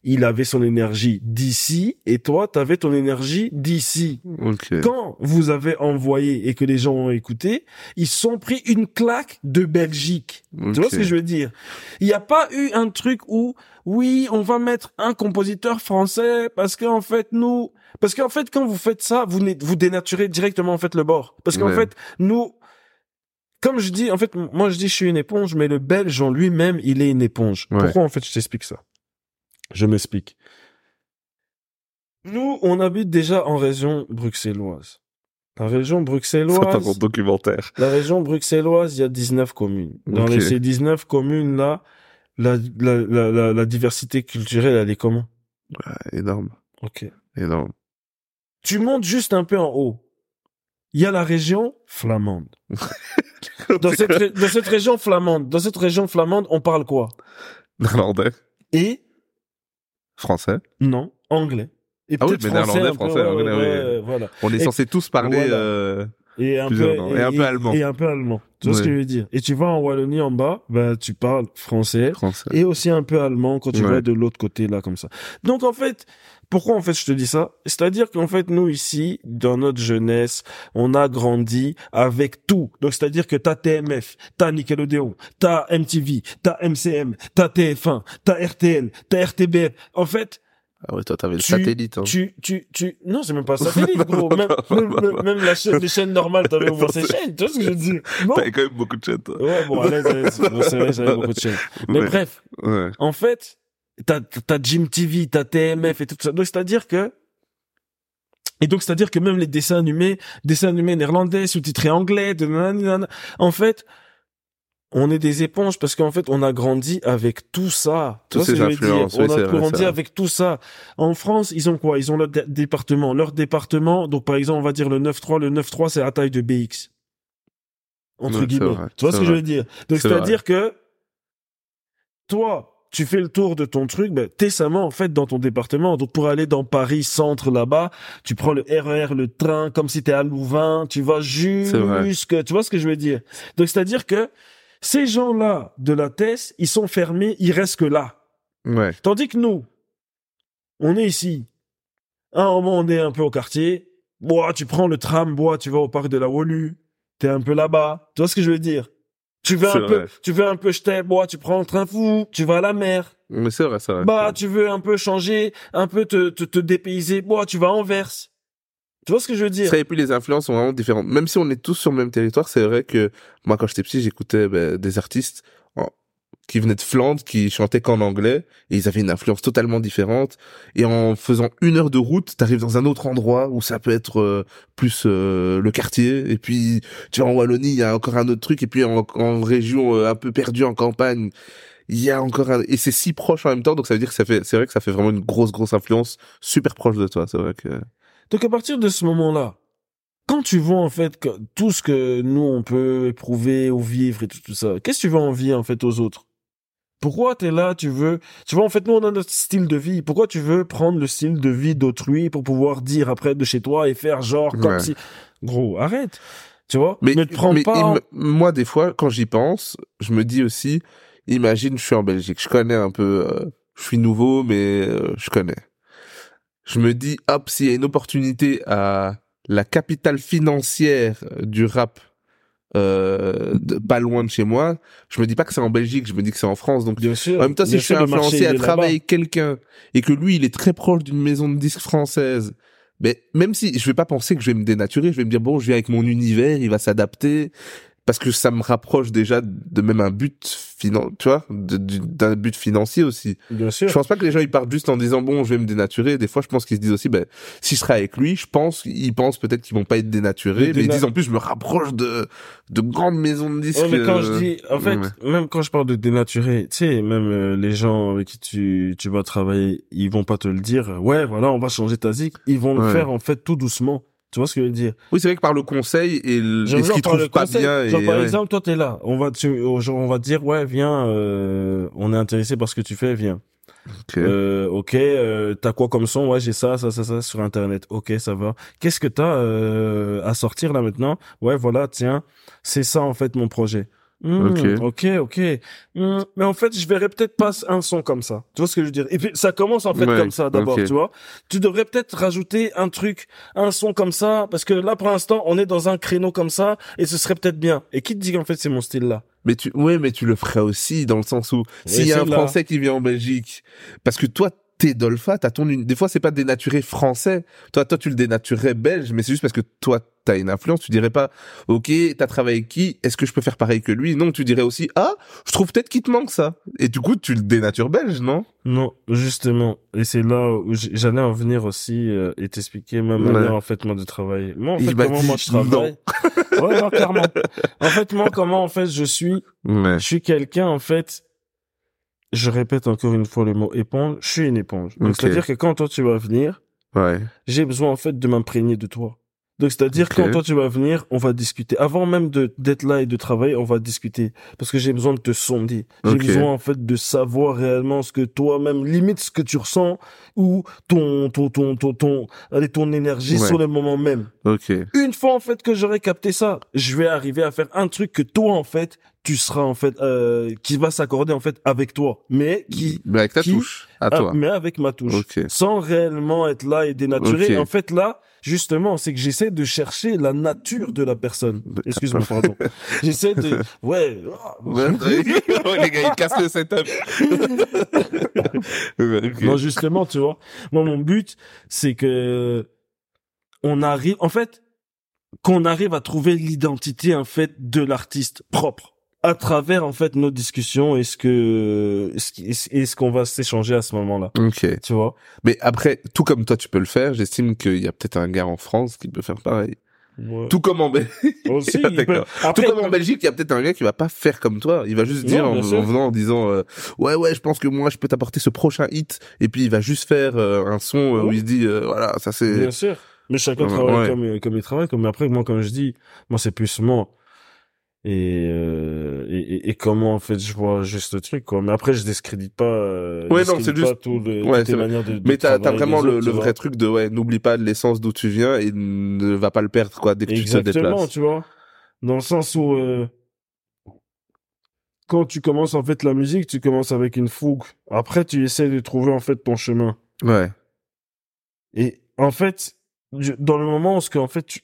il avait son énergie d'ici et toi, tu avais ton énergie d'ici. Ok. Quand vous avez envoyé et que les gens ont écouté, ils sont pris une claque de Belgique. Tu vois ce que je veux dire? Il n'y a pas eu un truc où, oui, on va mettre un compositeur français parce qu'en fait, nous... Parce qu'en fait, quand vous faites ça, vous dénaturez directement en fait le bord. Parce qu'en Ouais. fait, nous... Comme je dis, en fait, moi je dis je suis une éponge, mais le Belge en lui-même, il est une éponge. Ouais. Pourquoi en fait je t'explique ça? Je m'explique. Nous, on habite déjà en région bruxelloise. La région bruxelloise, dans mon documentaire. la région bruxelloise, il y a 19 communes. Dans Ok. les- ces 19 communes-là, la, la, la, la, diversité culturelle, elle est comment? Ah, énorme. Ok. Énorme. Tu montes juste un peu en haut. Il y a la région flamande. Dans cette, dans cette région flamande, dans cette région flamande, on parle quoi? Néerlandais. Et Français. non, anglais. Et Ah oui, mais néerlandais, peu, français, ouais, anglais, ouais, voilà. On est Et- censé tous parler, voilà. euh, Et un peu, langues. Et un peu allemand. Et un peu allemand. Tu vois ce que je veux dire? Et tu vas en Wallonie en bas, ben, tu parles français. français. Et aussi un peu allemand quand tu Ouais. vas de l'autre côté, là, comme ça. Donc, en fait, pourquoi, en fait, je te dis ça? C'est-à-dire qu'en fait, nous, ici, dans notre jeunesse, on a grandi avec tout. Donc, c'est-à-dire que t'as TMF, t'as Nickelodeon, t'as MTV, t'as MCM, t'as TF1, t'as RTL, t'as RTBF. En fait, Ah ouais, toi, t'avais le Tu- satellite, hein. tu, tu, tu, non, c'est même pas satellite, gros. Même, même, même- la chaîne, les chaînes normales, t'avais ouvert ces chaînes. Tu vois ce que je veux dire? Non. T'avais quand même beaucoup de chaînes, toi. Ouais, bon, allez, allez, c'est c'est vrai, j'avais beaucoup de chaînes. Mais Ouais. bref, Ouais. en fait, t'as, t'as Jim TV, t'as TMF et tout ça. Donc, c'est-à-dire que, et donc, c'est-à-dire que même les dessins animés, dessins animés néerlandais, sous-titrés anglais, de nanana, en fait, on est des éponges parce qu'en fait, on a grandi avec tout ça. Tu Toutes vois ce que ces je veux dire? influences, oui, On c'est a c'est grandi vrai. avec tout ça. En France, ils ont quoi? Ils ont leur dé- département. Leur département, donc par exemple, on va dire le 9-3. Le 9-3, c'est la taille de BX. Entre Ouais, c'est guillemets. vrai, tu vois ce c'est que je veux dire? Donc, C'est c'est-à-dire que, toi, tu fais le tour de ton truc, ben, t'es en fait, dans ton département. Donc, pour aller dans Paris centre, là-bas, tu prends le RER, le train, comme si t'es à Louvain, tu vas jusque, tu vois ce que je veux dire? Donc, c'est-à-dire que, ces gens-là de la TES, ils sont fermés, ils restent que là. Ouais. Tandis que nous, on est ici. À un moment, on est un peu au quartier. Bois, tu prends le tram, bois, tu vas au parc de la Wolu. T'es un peu là-bas. Tu vois ce que je veux dire? Tu veux un peu, tu veux un peu jeter, bois, tu prends le train fou, tu vas à la mer. Mais c'est vrai, vrai. Bah, tu veux un peu changer, un peu te, te, te dépayser, bois, tu vas à Anvers. Tu vois ce que je veux dire? Et puis les influences sont vraiment différentes. Même si on est tous sur le même territoire, c'est vrai que moi quand j'étais petit, j'écoutais ben, des artistes qui venaient de Flandre, qui chantaient qu'en anglais, et ils avaient une influence totalement différente. Et en faisant une heure de route, t'arrives dans un autre endroit où ça peut être euh, plus euh, le quartier. Et puis tu vas en Wallonie, il y a encore un autre truc. Et puis en, en région euh, un peu perdue en campagne, il y a encore un... et c'est si proche en même temps. Donc ça veut dire que ça fait, c'est vrai que ça fait vraiment une grosse grosse influence super proche de toi. C'est vrai que Donc à partir de ce moment-là, quand tu vois en fait que tout ce que nous on peut éprouver ou vivre et tout, tout ça, qu'est-ce que tu veux envier en fait aux autres? Pourquoi t'es là, tu veux, tu vois en fait nous on a notre style de vie. Pourquoi tu veux prendre le style de vie d'autrui pour pouvoir dire après de chez toi et faire genre comme Ouais. si, gros, arrête. Tu vois? Mais, Ne te prends mais pas. en- moi, des fois, quand j'y pense, je me dis aussi, imagine, je suis en Belgique, je connais un peu, euh, je suis nouveau, mais euh, je connais. Je me dis, hop, s'il y a une opportunité à la capitale financière du rap, euh, de- pas loin de chez moi, je me dis pas que c'est en Belgique, je me dis que c'est en France. Donc, Bien sûr. en même temps, si je suis influencé à travailler quelqu'un et que lui, il est très proche d'une maison de disques française, mais même si je vais pas penser que je vais me dénaturer, je vais me dire bon, je viens avec mon univers, il va s'adapter parce que ça me rapproche déjà de même un but finan, tu vois, d'un but financier aussi. Bien sûr. Je pense pas que les gens ils partent juste en disant bon, je vais me dénaturer. Des fois, je pense qu'ils se disent aussi ben si je serai avec lui, je pense ils pensent peut-être qu'ils vont pas être dénaturés, Mais mais ils disent en plus je me rapproche de de grandes maisons de disques. Ouais, mais quand euh, je dis, en fait, ouais. même quand je parle de dénaturer, tu sais, même euh, les gens avec qui tu, tu vas travailler, ils vont pas te le dire. Ouais, voilà, on va changer ta zik. Ils vont le faire en fait tout doucement. Tu vois ce que je veux dire? Oui, c'est vrai que par le conseil et, le, et ce qu'ils trouvent pas conseil, bien. Genre et, par ouais. exemple, toi t'es là, on va genre, on va te dire ouais, viens, euh, on est intéressé par ce que tu fais, viens. Ok. Euh, ok, euh, t'as quoi comme son? Ouais, j'ai ça, ça, ça, ça sur internet. Ok, ça va. Qu'est-ce que t'as euh, à sortir là maintenant? Ouais, voilà, tiens, c'est ça en fait mon projet. Hmm, Ok. ok, ok. Hmm, mais en fait, je verrais peut-être pas un son comme ça. Tu vois ce que je veux dire? Et puis ça commence en fait Ouais, comme ça d'abord, tu vois. Tu devrais peut-être rajouter un truc, un son comme ça, parce que là pour l'instant, on est dans un créneau comme ça, et ce serait peut-être bien. Et qui te dit qu'en fait c'est mon style là? Mais tu, ouais, mais tu le ferais aussi dans le sens où s'il y a un là. Français qui vient en Belgique, parce que toi t'es Dolpha, t'as ton une. Des fois c'est pas dénaturé français. Toi, toi tu le dénaturerais belge, mais c'est juste parce que toi t'as une influence. Tu dirais pas, ok, t'as travaillé avec qui? Est-ce que je peux faire pareil que lui? Non, tu dirais aussi, ah, je trouve peut-être qu'il te manque ça. Et du coup, tu le dénatures belge, non? Non, justement. Et c'est là où j'allais en venir aussi euh, et t'expliquer ma Ouais. manière en fait moi de travailler. Moi en Il fait m'a comment dit moi je travaille? ouais, non, clairement. En fait moi comment en fait je suis Ouais. je suis quelqu'un en fait je répète encore une fois le mot éponge, je suis une éponge. Donc c'est-à-dire que quand toi tu vas venir, Ouais. j'ai besoin en fait de m'imprégner de toi. Donc c'est-à-dire Ok. quand toi tu vas venir, on va discuter. Avant même de d'être là et de travailler, on va discuter parce que j'ai besoin de te sonder. J'ai besoin en fait de savoir réellement ce que toi-même limite ce que tu ressens ou ton ton ton ton ton allez, ton énergie Ouais. sur le moment même. Ok. Une fois en fait que j'aurai capté ça, je vais arriver à faire un truc que toi en fait tu seras en fait euh, qui va s'accorder en fait avec toi, mais qui Mais avec ta qui- touche, à ah, toi. mais avec ma touche Ok. sans réellement être là et dénaturé. Ok. En fait, là, justement, c'est que j'essaie de chercher la nature de la personne. Excuse-moi, pardon. J'essaie de, ouais, les gars, ils cassent le setup. Non, justement, tu vois. Moi, mon but, c'est que on arrive, en fait, qu'on arrive à trouver l'identité, en fait, de l'artiste propre à travers, en fait, nos discussions et ce que, et ce qu'on va s'échanger à ce moment-là. Ok. Tu vois? Mais après, tout comme toi, tu peux le faire, j'estime qu'il y a peut-être un gars en France qui peut faire pareil. Tout comme en Belgique. Aussi, il peut- D'accord. Tout Après, comme en Belgique, il y a peut-être un gars qui va pas faire comme toi. Il va juste Non, dire en, en venant en disant euh, ouais ouais, je pense que moi je peux t'apporter ce prochain hit. Et puis il va juste faire euh, un son euh, où Ouais. il se dit voilà ça c'est Bien sûr. Mais chacun Ouais, travaille ouais. comme, comme il travaille. Comme après, moi, comme je dis, moi, c'est plus moi. Et, euh, et, et- comment, en fait, je vois juste le truc, quoi. Mais après, je discrédite pas, euh, Ouais, non, c'est juste- tout le, Ouais, toutes les manières de, de Mais t'as t'as vraiment le, le vrai truc de ouais n'oublie pas l'essence d'où tu viens et ne va pas le perdre quoi dès que tu te Exactement, déplaces. tu vois. Dans le sens où, euh, quand tu commences, en fait, la musique, tu commences avec une fougue. Après, tu essaies de trouver, en fait, ton chemin. Ouais. Et en fait, dans le moment où ce que, en fait, tu,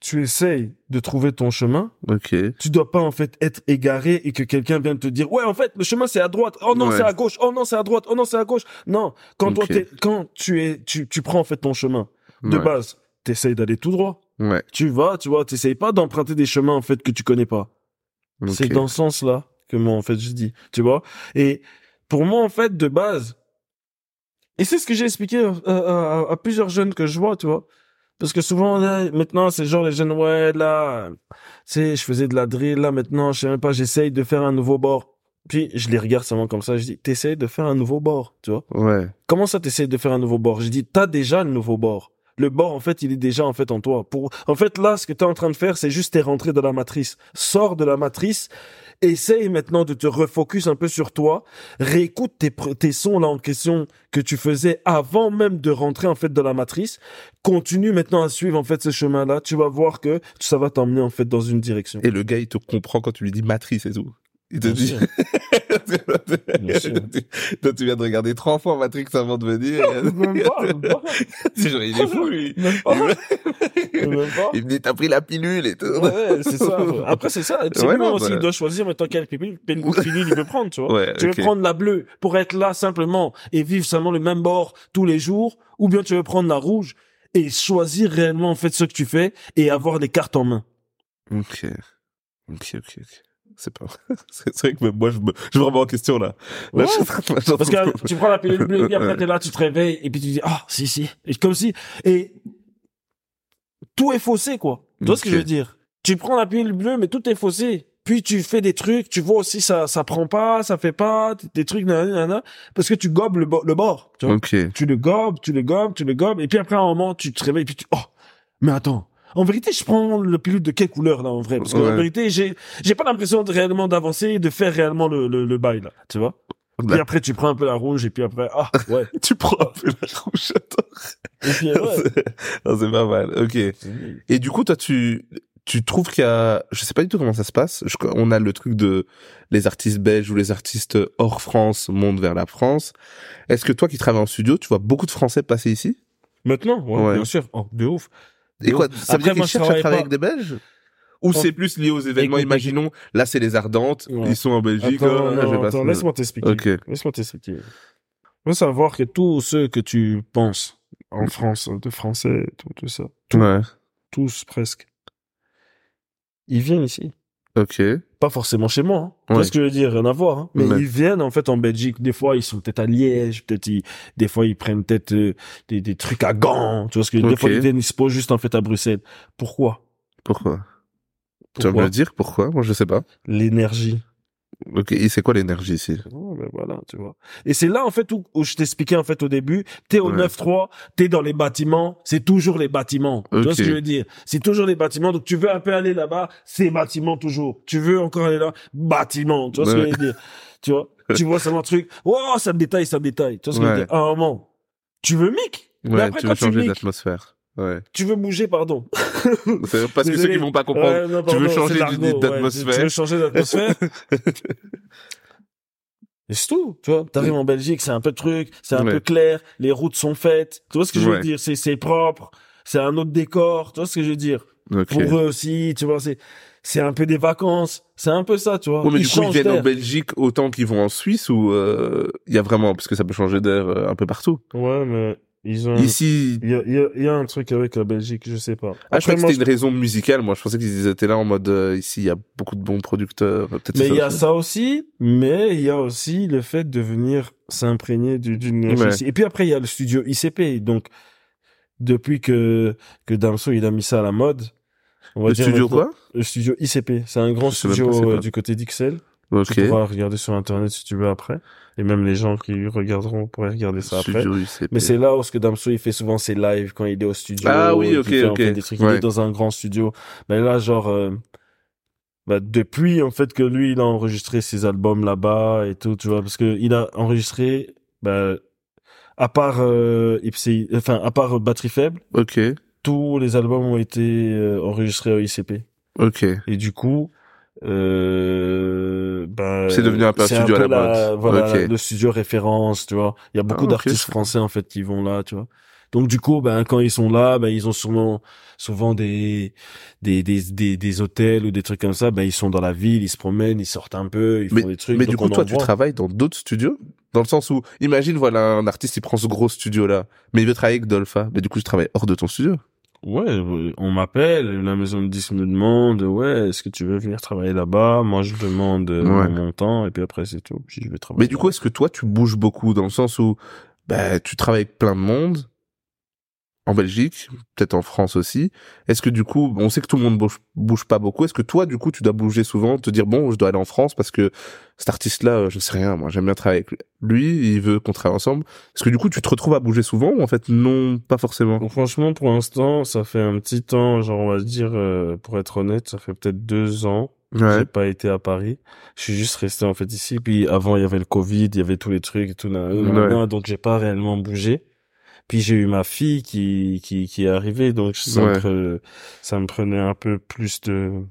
tu essayes de trouver ton chemin, Ok. tu dois pas en fait être égaré et que quelqu'un vienne te dire ouais en fait le chemin c'est à droite. Oh non Ouais. c'est à gauche. Oh non c'est à droite. Oh non c'est à gauche. Non. Quand toi quand tu es tu tu prends en fait ton chemin de Ouais. base t'essayes d'aller tout droit. Ouais. tu vas tu vois t'essayes pas d'emprunter des chemins en fait que tu connais pas. C'est dans ce sens là que moi en fait je dis tu vois. Et pour moi en fait de base et c'est ce que j'ai expliqué à, à- à- à plusieurs jeunes que je vois tu vois parce que souvent là, maintenant c'est genre les jeunes ouais là tu sais je faisais de la drill là maintenant je sais même pas j'essaye de faire un nouveau bord. Puis je les regarde seulement comme ça je dis t'essayes de faire un nouveau bord tu vois. Ouais. comment ça t'essayes de faire un nouveau bord? Je dis t'as déjà le nouveau bord. Le bord en fait il est déjà en fait en toi. Pour en fait là ce que t'es en train de faire c'est juste t'es rentré dans la matrice. Sors de la matrice essaye maintenant de te refocus un peu sur toi. Réécoute tes, tes sons là en question que tu faisais avant même de rentrer en fait dans la matrice. Continue maintenant à suivre en fait ce chemin là tu vas voir que ça va t'emmener en fait dans une direction. Et le gars il te comprend quand tu lui dis matrice et tout. Il te Bien dit. Toi tu viens de regarder trois fois Matrix avant de venir. Il est fou lui. Il me dit t'as pris la pilule et tout. Ouais, ouais, c'est ça. Après, c'est ça. C'est Ouais, aussi, bah. il doit choisir maintenant quelle pilule, pilule il veut prendre, tu vois. Ouais, tu veux prendre la bleue pour être là simplement et vivre seulement le même bord tous les jours, ou bien tu veux prendre la rouge et choisir réellement, en fait, ce que tu fais et avoir les cartes en main. Ok. Ok, ok, ok. C'est pas C'est vrai que même moi, je me, je me remets en question, là. Là, Ouais. je Parce que tu prends la pilule bleue et après t'es là, tu te réveilles et puis tu dis, ah, si, si. Et comme si, et tout est faussé, quoi. Tu vois ce que je veux dire? Tu prends la pilule bleue, mais tout est faussé. Puis tu fais des trucs, tu vois aussi ça, ça prend pas, ça fait pas, des trucs, nanana, parce que tu gobes le, bo- le bord, tu vois. Ok. Tu le gobes, tu le gobes, tu le gobes, et puis après à un moment, tu te réveilles, et puis tu, oh, mais attends. En vérité, je prends le pilule de quelle couleur, là, en vrai? Parce qu'en Ouais. vérité, j'ai, j'ai pas l'impression de réellement d'avancer et de faire réellement le, le, le bail, là. Tu vois? Puis après, tu prends un peu la rouge et puis après, ah, ouais. tu prends un peu la rouge, puis, ouais. Non, c'est pas mal, ok. Et du coup, toi, tu, tu trouves qu'il y a, je sais pas du tout comment ça se passe. Je- on a le truc de les artistes belges ou les artistes hors France montent vers la France. Est-ce que toi qui travailles en studio, tu vois beaucoup de Français passer ici? Maintenant, ouais, Ouais. bien sûr. Oh, de ouf. Et quoi, ça veut dire qu'ils cherchent à travaille travailler pas- avec des Belges Ou Oh. c'est plus lié aux événements Écoute, Imaginons, là c'est les Ardentes, Ouais. ils sont en Belgique. Attends, euh, non, attends, laisse-moi t'expliquer. Ok. Laisse-moi t'expliquer. faut savoir que tous ceux que tu penses en France, de français, tout, tout ça, Ouais. tous presque, ils viennent ici. Ok. Pas forcément chez moi. Hein. Tu Ouais. vois ce que je veux dire? Rien à voir. Hein. Mais ils viennent en fait en Belgique. Des fois, ils sont peut-être à Liège. Peut-être ils- des fois ils prennent peut-être euh, des, des trucs à Gand. Tu vois ce que Des fois ils viennent, ils se posent juste en fait à Bruxelles. Pourquoi? Pourquoi? Tu vas me Pourquoi? le dire pourquoi? Moi je sais pas. L'énergie. Ok. Et c'est quoi l'énergie ici? Oh, ben voilà, tu vois. Et c'est là, en fait, où, où je t'expliquais, en fait, au début, t'es au Ouais. 9-3, t'es dans les bâtiments, c'est toujours les bâtiments. Tu vois ce que je veux dire? C'est toujours les bâtiments. Donc, tu veux un peu aller là-bas, c'est bâtiment toujours. Tu veux encore aller là, bâtiment. Tu vois ce que je veux dire? Tu vois? tu vois, mon truc. Oh, ça me détaille, ça me détaille. Tu vois ce que je veux dire? À un moment, tu veux mic. Mais après, tu quand veux changer d'atmosphère. Ouais. tu veux bouger, pardon. C'est parce que ceux qui vont pas comprendre. Ouais, non, tu veux changer l'argot, ouais. d'atmosphère. Tu veux changer d'atmosphère. Et c'est tout, tu vois. T'arrives en Belgique, c'est un peu de truc, c'est un Ouais. peu clair, les routes sont faites. Tu vois ce que je veux Ouais. dire? C'est, c'est propre, c'est un autre décor. Tu vois ce que je veux dire? Pour eux aussi, tu vois, c'est, c'est un peu des vacances. C'est un peu ça, tu vois. Ouais, mais Ils du coup, ils viennent en. Belgique autant qu'ils vont en Suisse ou euh, il y a vraiment parce que ça peut changer d'air euh, un peu partout? Ouais, mais ils ont, Ici, il y a, y a, y a un truc avec la Belgique, je sais pas. ah, je croyais que c'était une raison musicale. Moi, je pensais qu'ils étaient là en mode euh, ici, il y a beaucoup de bons producteurs. Peut-être Mais il y a ça aussi, mais il y a aussi le fait de venir s'imprégner du- d'une. Ouais. Et puis après, il y a le studio ICP. Donc, depuis que, que Damso, il a mis ça à la mode. On va Le dire studio quoi? Le studio ICP. C'est un grand Je studio pas euh, du côté d'Ixelles. Ok. Tu pourras regarder sur Internet si tu veux après. Et même les gens qui regarderont pourraient regarder ça après. UCP. Mais c'est là où ce que Damso il fait souvent ses lives quand il est au studio. Ah oui, ok, fait, ok. fait, des trucs. Il est dans un grand studio. Mais là, genre, euh, bah, depuis en fait que lui il a enregistré ses albums là-bas et tout, tu vois, parce que il a enregistré, bah, à part, euh, Ipsy- enfin à part Batterie Faible, Ok. tous les albums ont été euh, enregistrés au ICP. Ok. Et du coup, euh, ben, C'est devenu un peu un studio à la la- mode. Voilà, Ok. le studio référence, tu vois. Il y a beaucoup Ah, ok, d'artistes français, en fait, qui vont là, tu vois. Donc, du coup, ben, quand ils sont là, ben, ils ont sûrement, souvent des, des, des, des, des hôtels ou des trucs comme ça, ben, ils sont dans la ville, ils se promènent, ils sortent un peu, ils font des trucs. Mais du coup, toi, tu travailles dans d'autres studios? Dans le sens où, imagine, voilà, un artiste, il prend ce gros studio-là, mais il veut travailler avec Dolpha. Mais du coup, je travaille hors de ton studio. Ouais, euh, on m'appelle, la maison de disques me demande, ouais, est-ce que tu veux venir travailler là-bas? Moi, je demande euh, Ouais. mon montant, et puis après, c'est tout. Puis je vais travailler. Mais du coup, est-ce que toi, tu bouges beaucoup dans le sens où, bah, tu travailles avec plein de monde en Belgique, peut-être en France aussi. Est-ce que du coup, on sait que tout le monde bouge, bouge pas beaucoup. Est-ce que toi, du coup, tu dois bouger souvent, te dire bon, je dois aller en France parce que cet artiste-là, euh, je sais rien, moi, j'aime bien travailler avec lui, il veut qu'on travaille ensemble. Est-ce que du coup, tu te retrouves à bouger souvent ou en fait non, pas forcément? Donc, franchement, pour l'instant, ça fait un petit temps, genre, on va dire, euh, pour être honnête, ça fait peut-être deux ans que Ouais. j'ai pas été à Paris. Je suis juste resté, en fait, ici. Puis avant, il y avait le Covid, il y avait tous les trucs et tout, Ouais. donc j'ai pas réellement bougé. Puis j'ai eu ma fille qui, qui, qui est arrivée, donc ça, Ouais. me, pre- ça me prenait un peu plus de,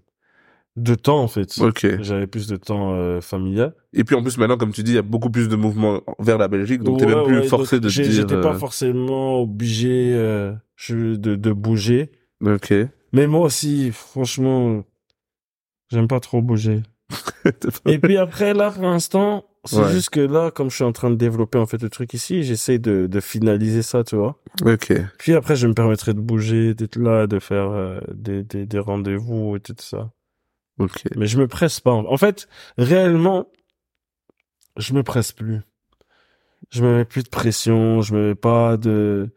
de temps, en fait. Ok. J'avais plus de temps euh, familial. Et puis en plus maintenant, comme tu dis, il y a beaucoup plus de mouvements vers la Belgique, donc t'es Ouais, même plus ouais, forcé de dire. J'étais pas euh, forcément obligé euh, de, de bouger. Ok. Mais moi aussi, franchement, j'aime pas trop bouger. Et puis après, là, pour l'instant, c'est Ouais. juste que là, comme je suis en train de développer en fait le truc ici, j'essaie de, de finaliser ça, tu vois. ok. Puis après, je me permettrai de bouger, d'être là, de faire euh, des, des, des rendez-vous et tout ça. Ok. Mais je me presse pas. En fait, réellement, je me presse plus. Je me mets plus de pression, je me mets pas de,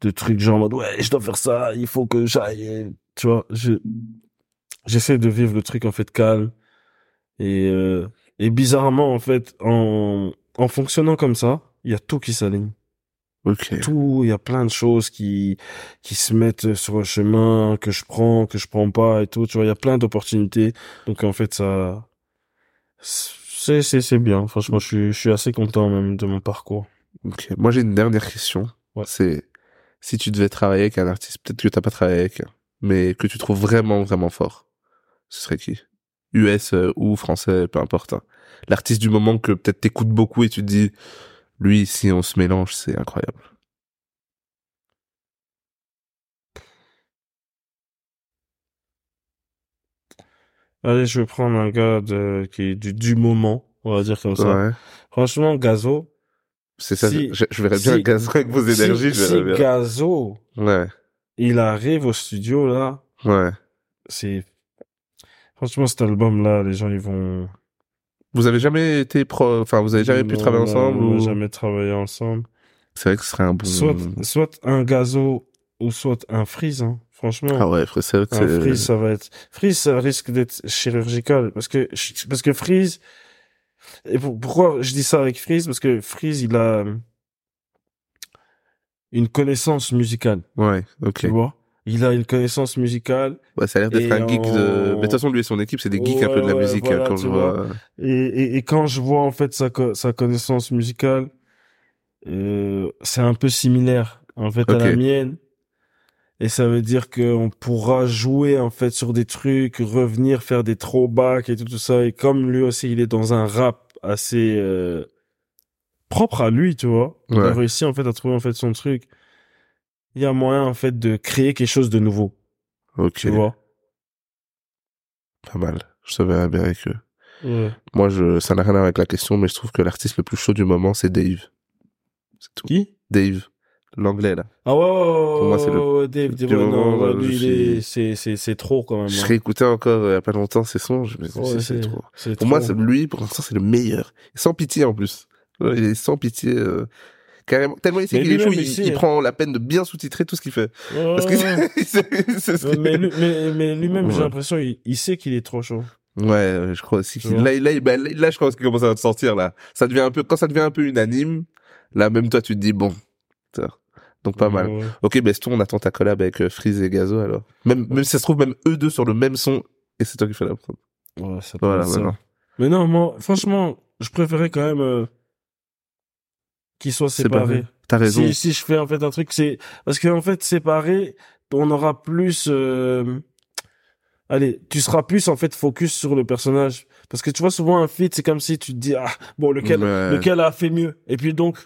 de trucs genre en mode, ouais, je dois faire ça, il faut que j'aille, tu vois, je, j'essaie de vivre le truc en fait calme. Et, euh, et bizarrement, en fait, en, en fonctionnant comme ça, il y a tout qui s'aligne Ok. tout, il y a plein de choses qui qui se mettent sur le chemin que je prends, que je prends pas et tout, tu vois, il y a plein d'opportunités. Donc en fait ça C'est, c'est, c'est bien. Franchement, je suis, je suis assez content même de mon parcours. Ok. Moi, j'ai une dernière question. Ouais. C'est si tu devais travailler avec un artiste, peut-être que t'as pas travaillé avec, mais que tu trouves vraiment, vraiment fort, ce serait qui? US euh, ou français, peu importe. hein. L'artiste du moment que peut-être t'écoutes beaucoup et tu te dis, lui, si on se mélange, c'est incroyable. Allez, je vais prendre un gars de, qui est du, du moment, on va dire comme ça. Ouais. Franchement, Gazo. C'est ça. Si- je, je verrais bien si- Gazo avec vos énergies. si, je si verrais bien. Gazo, Ouais. il arrive au studio, là, Ouais. c'est, franchement, cet album-là, les gens, ils vont, Vous avez jamais été pro, enfin, vous avez jamais pu travailler ensemble On ou... n'a jamais travaillé ensemble. C'est vrai que ce serait un bon... Soit, soit un Gazo ou soit un Freeze, hein. Franchement. Ah ouais, c'est vrai que Un. Freeze, ça va être, Freeze, ça risque d'être chirurgical. Parce que, parce que Freeze, et pour- pourquoi je dis ça avec Freeze? Parce que Freeze, il a une connaissance musicale, Ouais, ok. tu vois? Il a une connaissance musicale Ouais, ça a l'air d'être un geek de... Mais de toute façon, lui et son équipe, c'est des geeks un peu de la Ouais, ouais, musique, voilà, hein, quand je vois... et, et, et quand je vois en fait sa, sa connaissance musicale, euh, c'est un peu similaire en fait à la mienne. Et ça veut dire qu'on pourra jouer en fait sur des trucs, revenir faire des throwbacks et tout, tout ça. Et comme lui aussi, il est dans un rap assez euh, propre à lui, tu vois. Il a Ouais. réussi en fait à trouver en fait son truc. Il y a moyen en fait de créer quelque chose de nouveau, Ok, tu vois? pas mal. Je te verrais bien avec eux. Ouais. Moi, je... ça n'a rien à voir avec la question, mais je trouve que l'artiste le plus chaud du moment, c'est Dave. C'est tout. Qui? Dave. L'anglais, là. Ah ouais, ouais, ouais, Pour moi, c'est le- Dave, Dave, ouais, non, euh, lui, il c'est, c'est, c'est trop quand même. Je hein. réécoutais encore euh, il y a pas longtemps ses sons, je me disais, Ouais, c'est- c'est trop. Pour trop. moi, c'est lui, pour l'instant, c'est le meilleur. Sans pitié, en plus. Il est sans pitié, euh, carrément. Tellement il sait qu'il est chaud, il, prend la peine de bien sous-titrer tout ce qu'il fait. Ouais, Parce que ouais, mais, lui- mais, mais lui-même, j'ai l'impression, il, il sait qu'il est trop chaud. Ouais, je crois aussi là, là, bah, là, là, je pense qu'il commence à te sortir, là. Ça devient un peu, quand ça devient un peu unanime, là, même toi, tu te dis, bon. Donc, pas mal. Ouais. Ok, Beston, on attend ta collab avec euh, Freeze et Gazo, alors. Même, même si ça se trouve, même eux deux sur le même son, et c'est toi qui fais la prod. Ouais, ça peut Voilà, être ça. voilà. Mais non, moi, franchement, je préférais quand même euh, qu'ils soient séparés. T'as raison. Si, si je fais en fait un truc, c'est parce qu'en fait séparé, on aura plus. euh, Allez, tu seras plus en fait focus sur le personnage, parce que tu vois souvent un feat, c'est comme si tu te dis ah bon lequel Ouais. lequel a fait mieux, et puis donc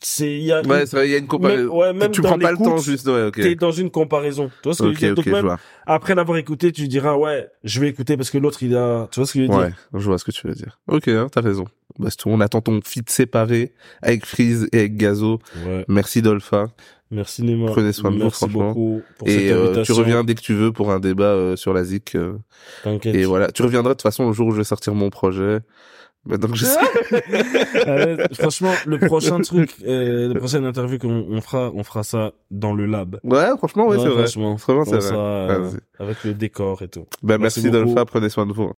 c'est il y a Ouais, vrai, il y a une même, comparaison. ouais, même tu dans prends pas le temps, juste, ouais, ok. T'es dans une comparaison. Tu vois ce que je veux dire? ok, Donc je même vois. après l'avoir écouté, tu diras ouais, je vais écouter parce que l'autre il a. Tu vois ce que je veux dire? Ouais, je vois ce que tu veux dire. Ok, hein, t'as raison. Baston, on attend ton feat séparé avec Freeze et avec Gazo. Ouais. Merci Dolpha. Merci Néma. Prenez soin de vous, franchement. beaucoup pour Et cette euh, tu reviens dès que tu veux pour un débat euh, sur la ZIC. euh, T'inquiète. et voilà, tu reviendras de toute façon le jour où je vais sortir mon projet. Maintenant que je sais. Euh, franchement, le prochain truc, euh, la prochaine interview qu'on on fera, on fera ça dans le lab. Ouais, franchement, ouais, Ouais, c'est vrai. Franchement, c'est vrai. euh, avec le décor et tout. Ben, Merci merci. Dolpha, prenez soin de vous.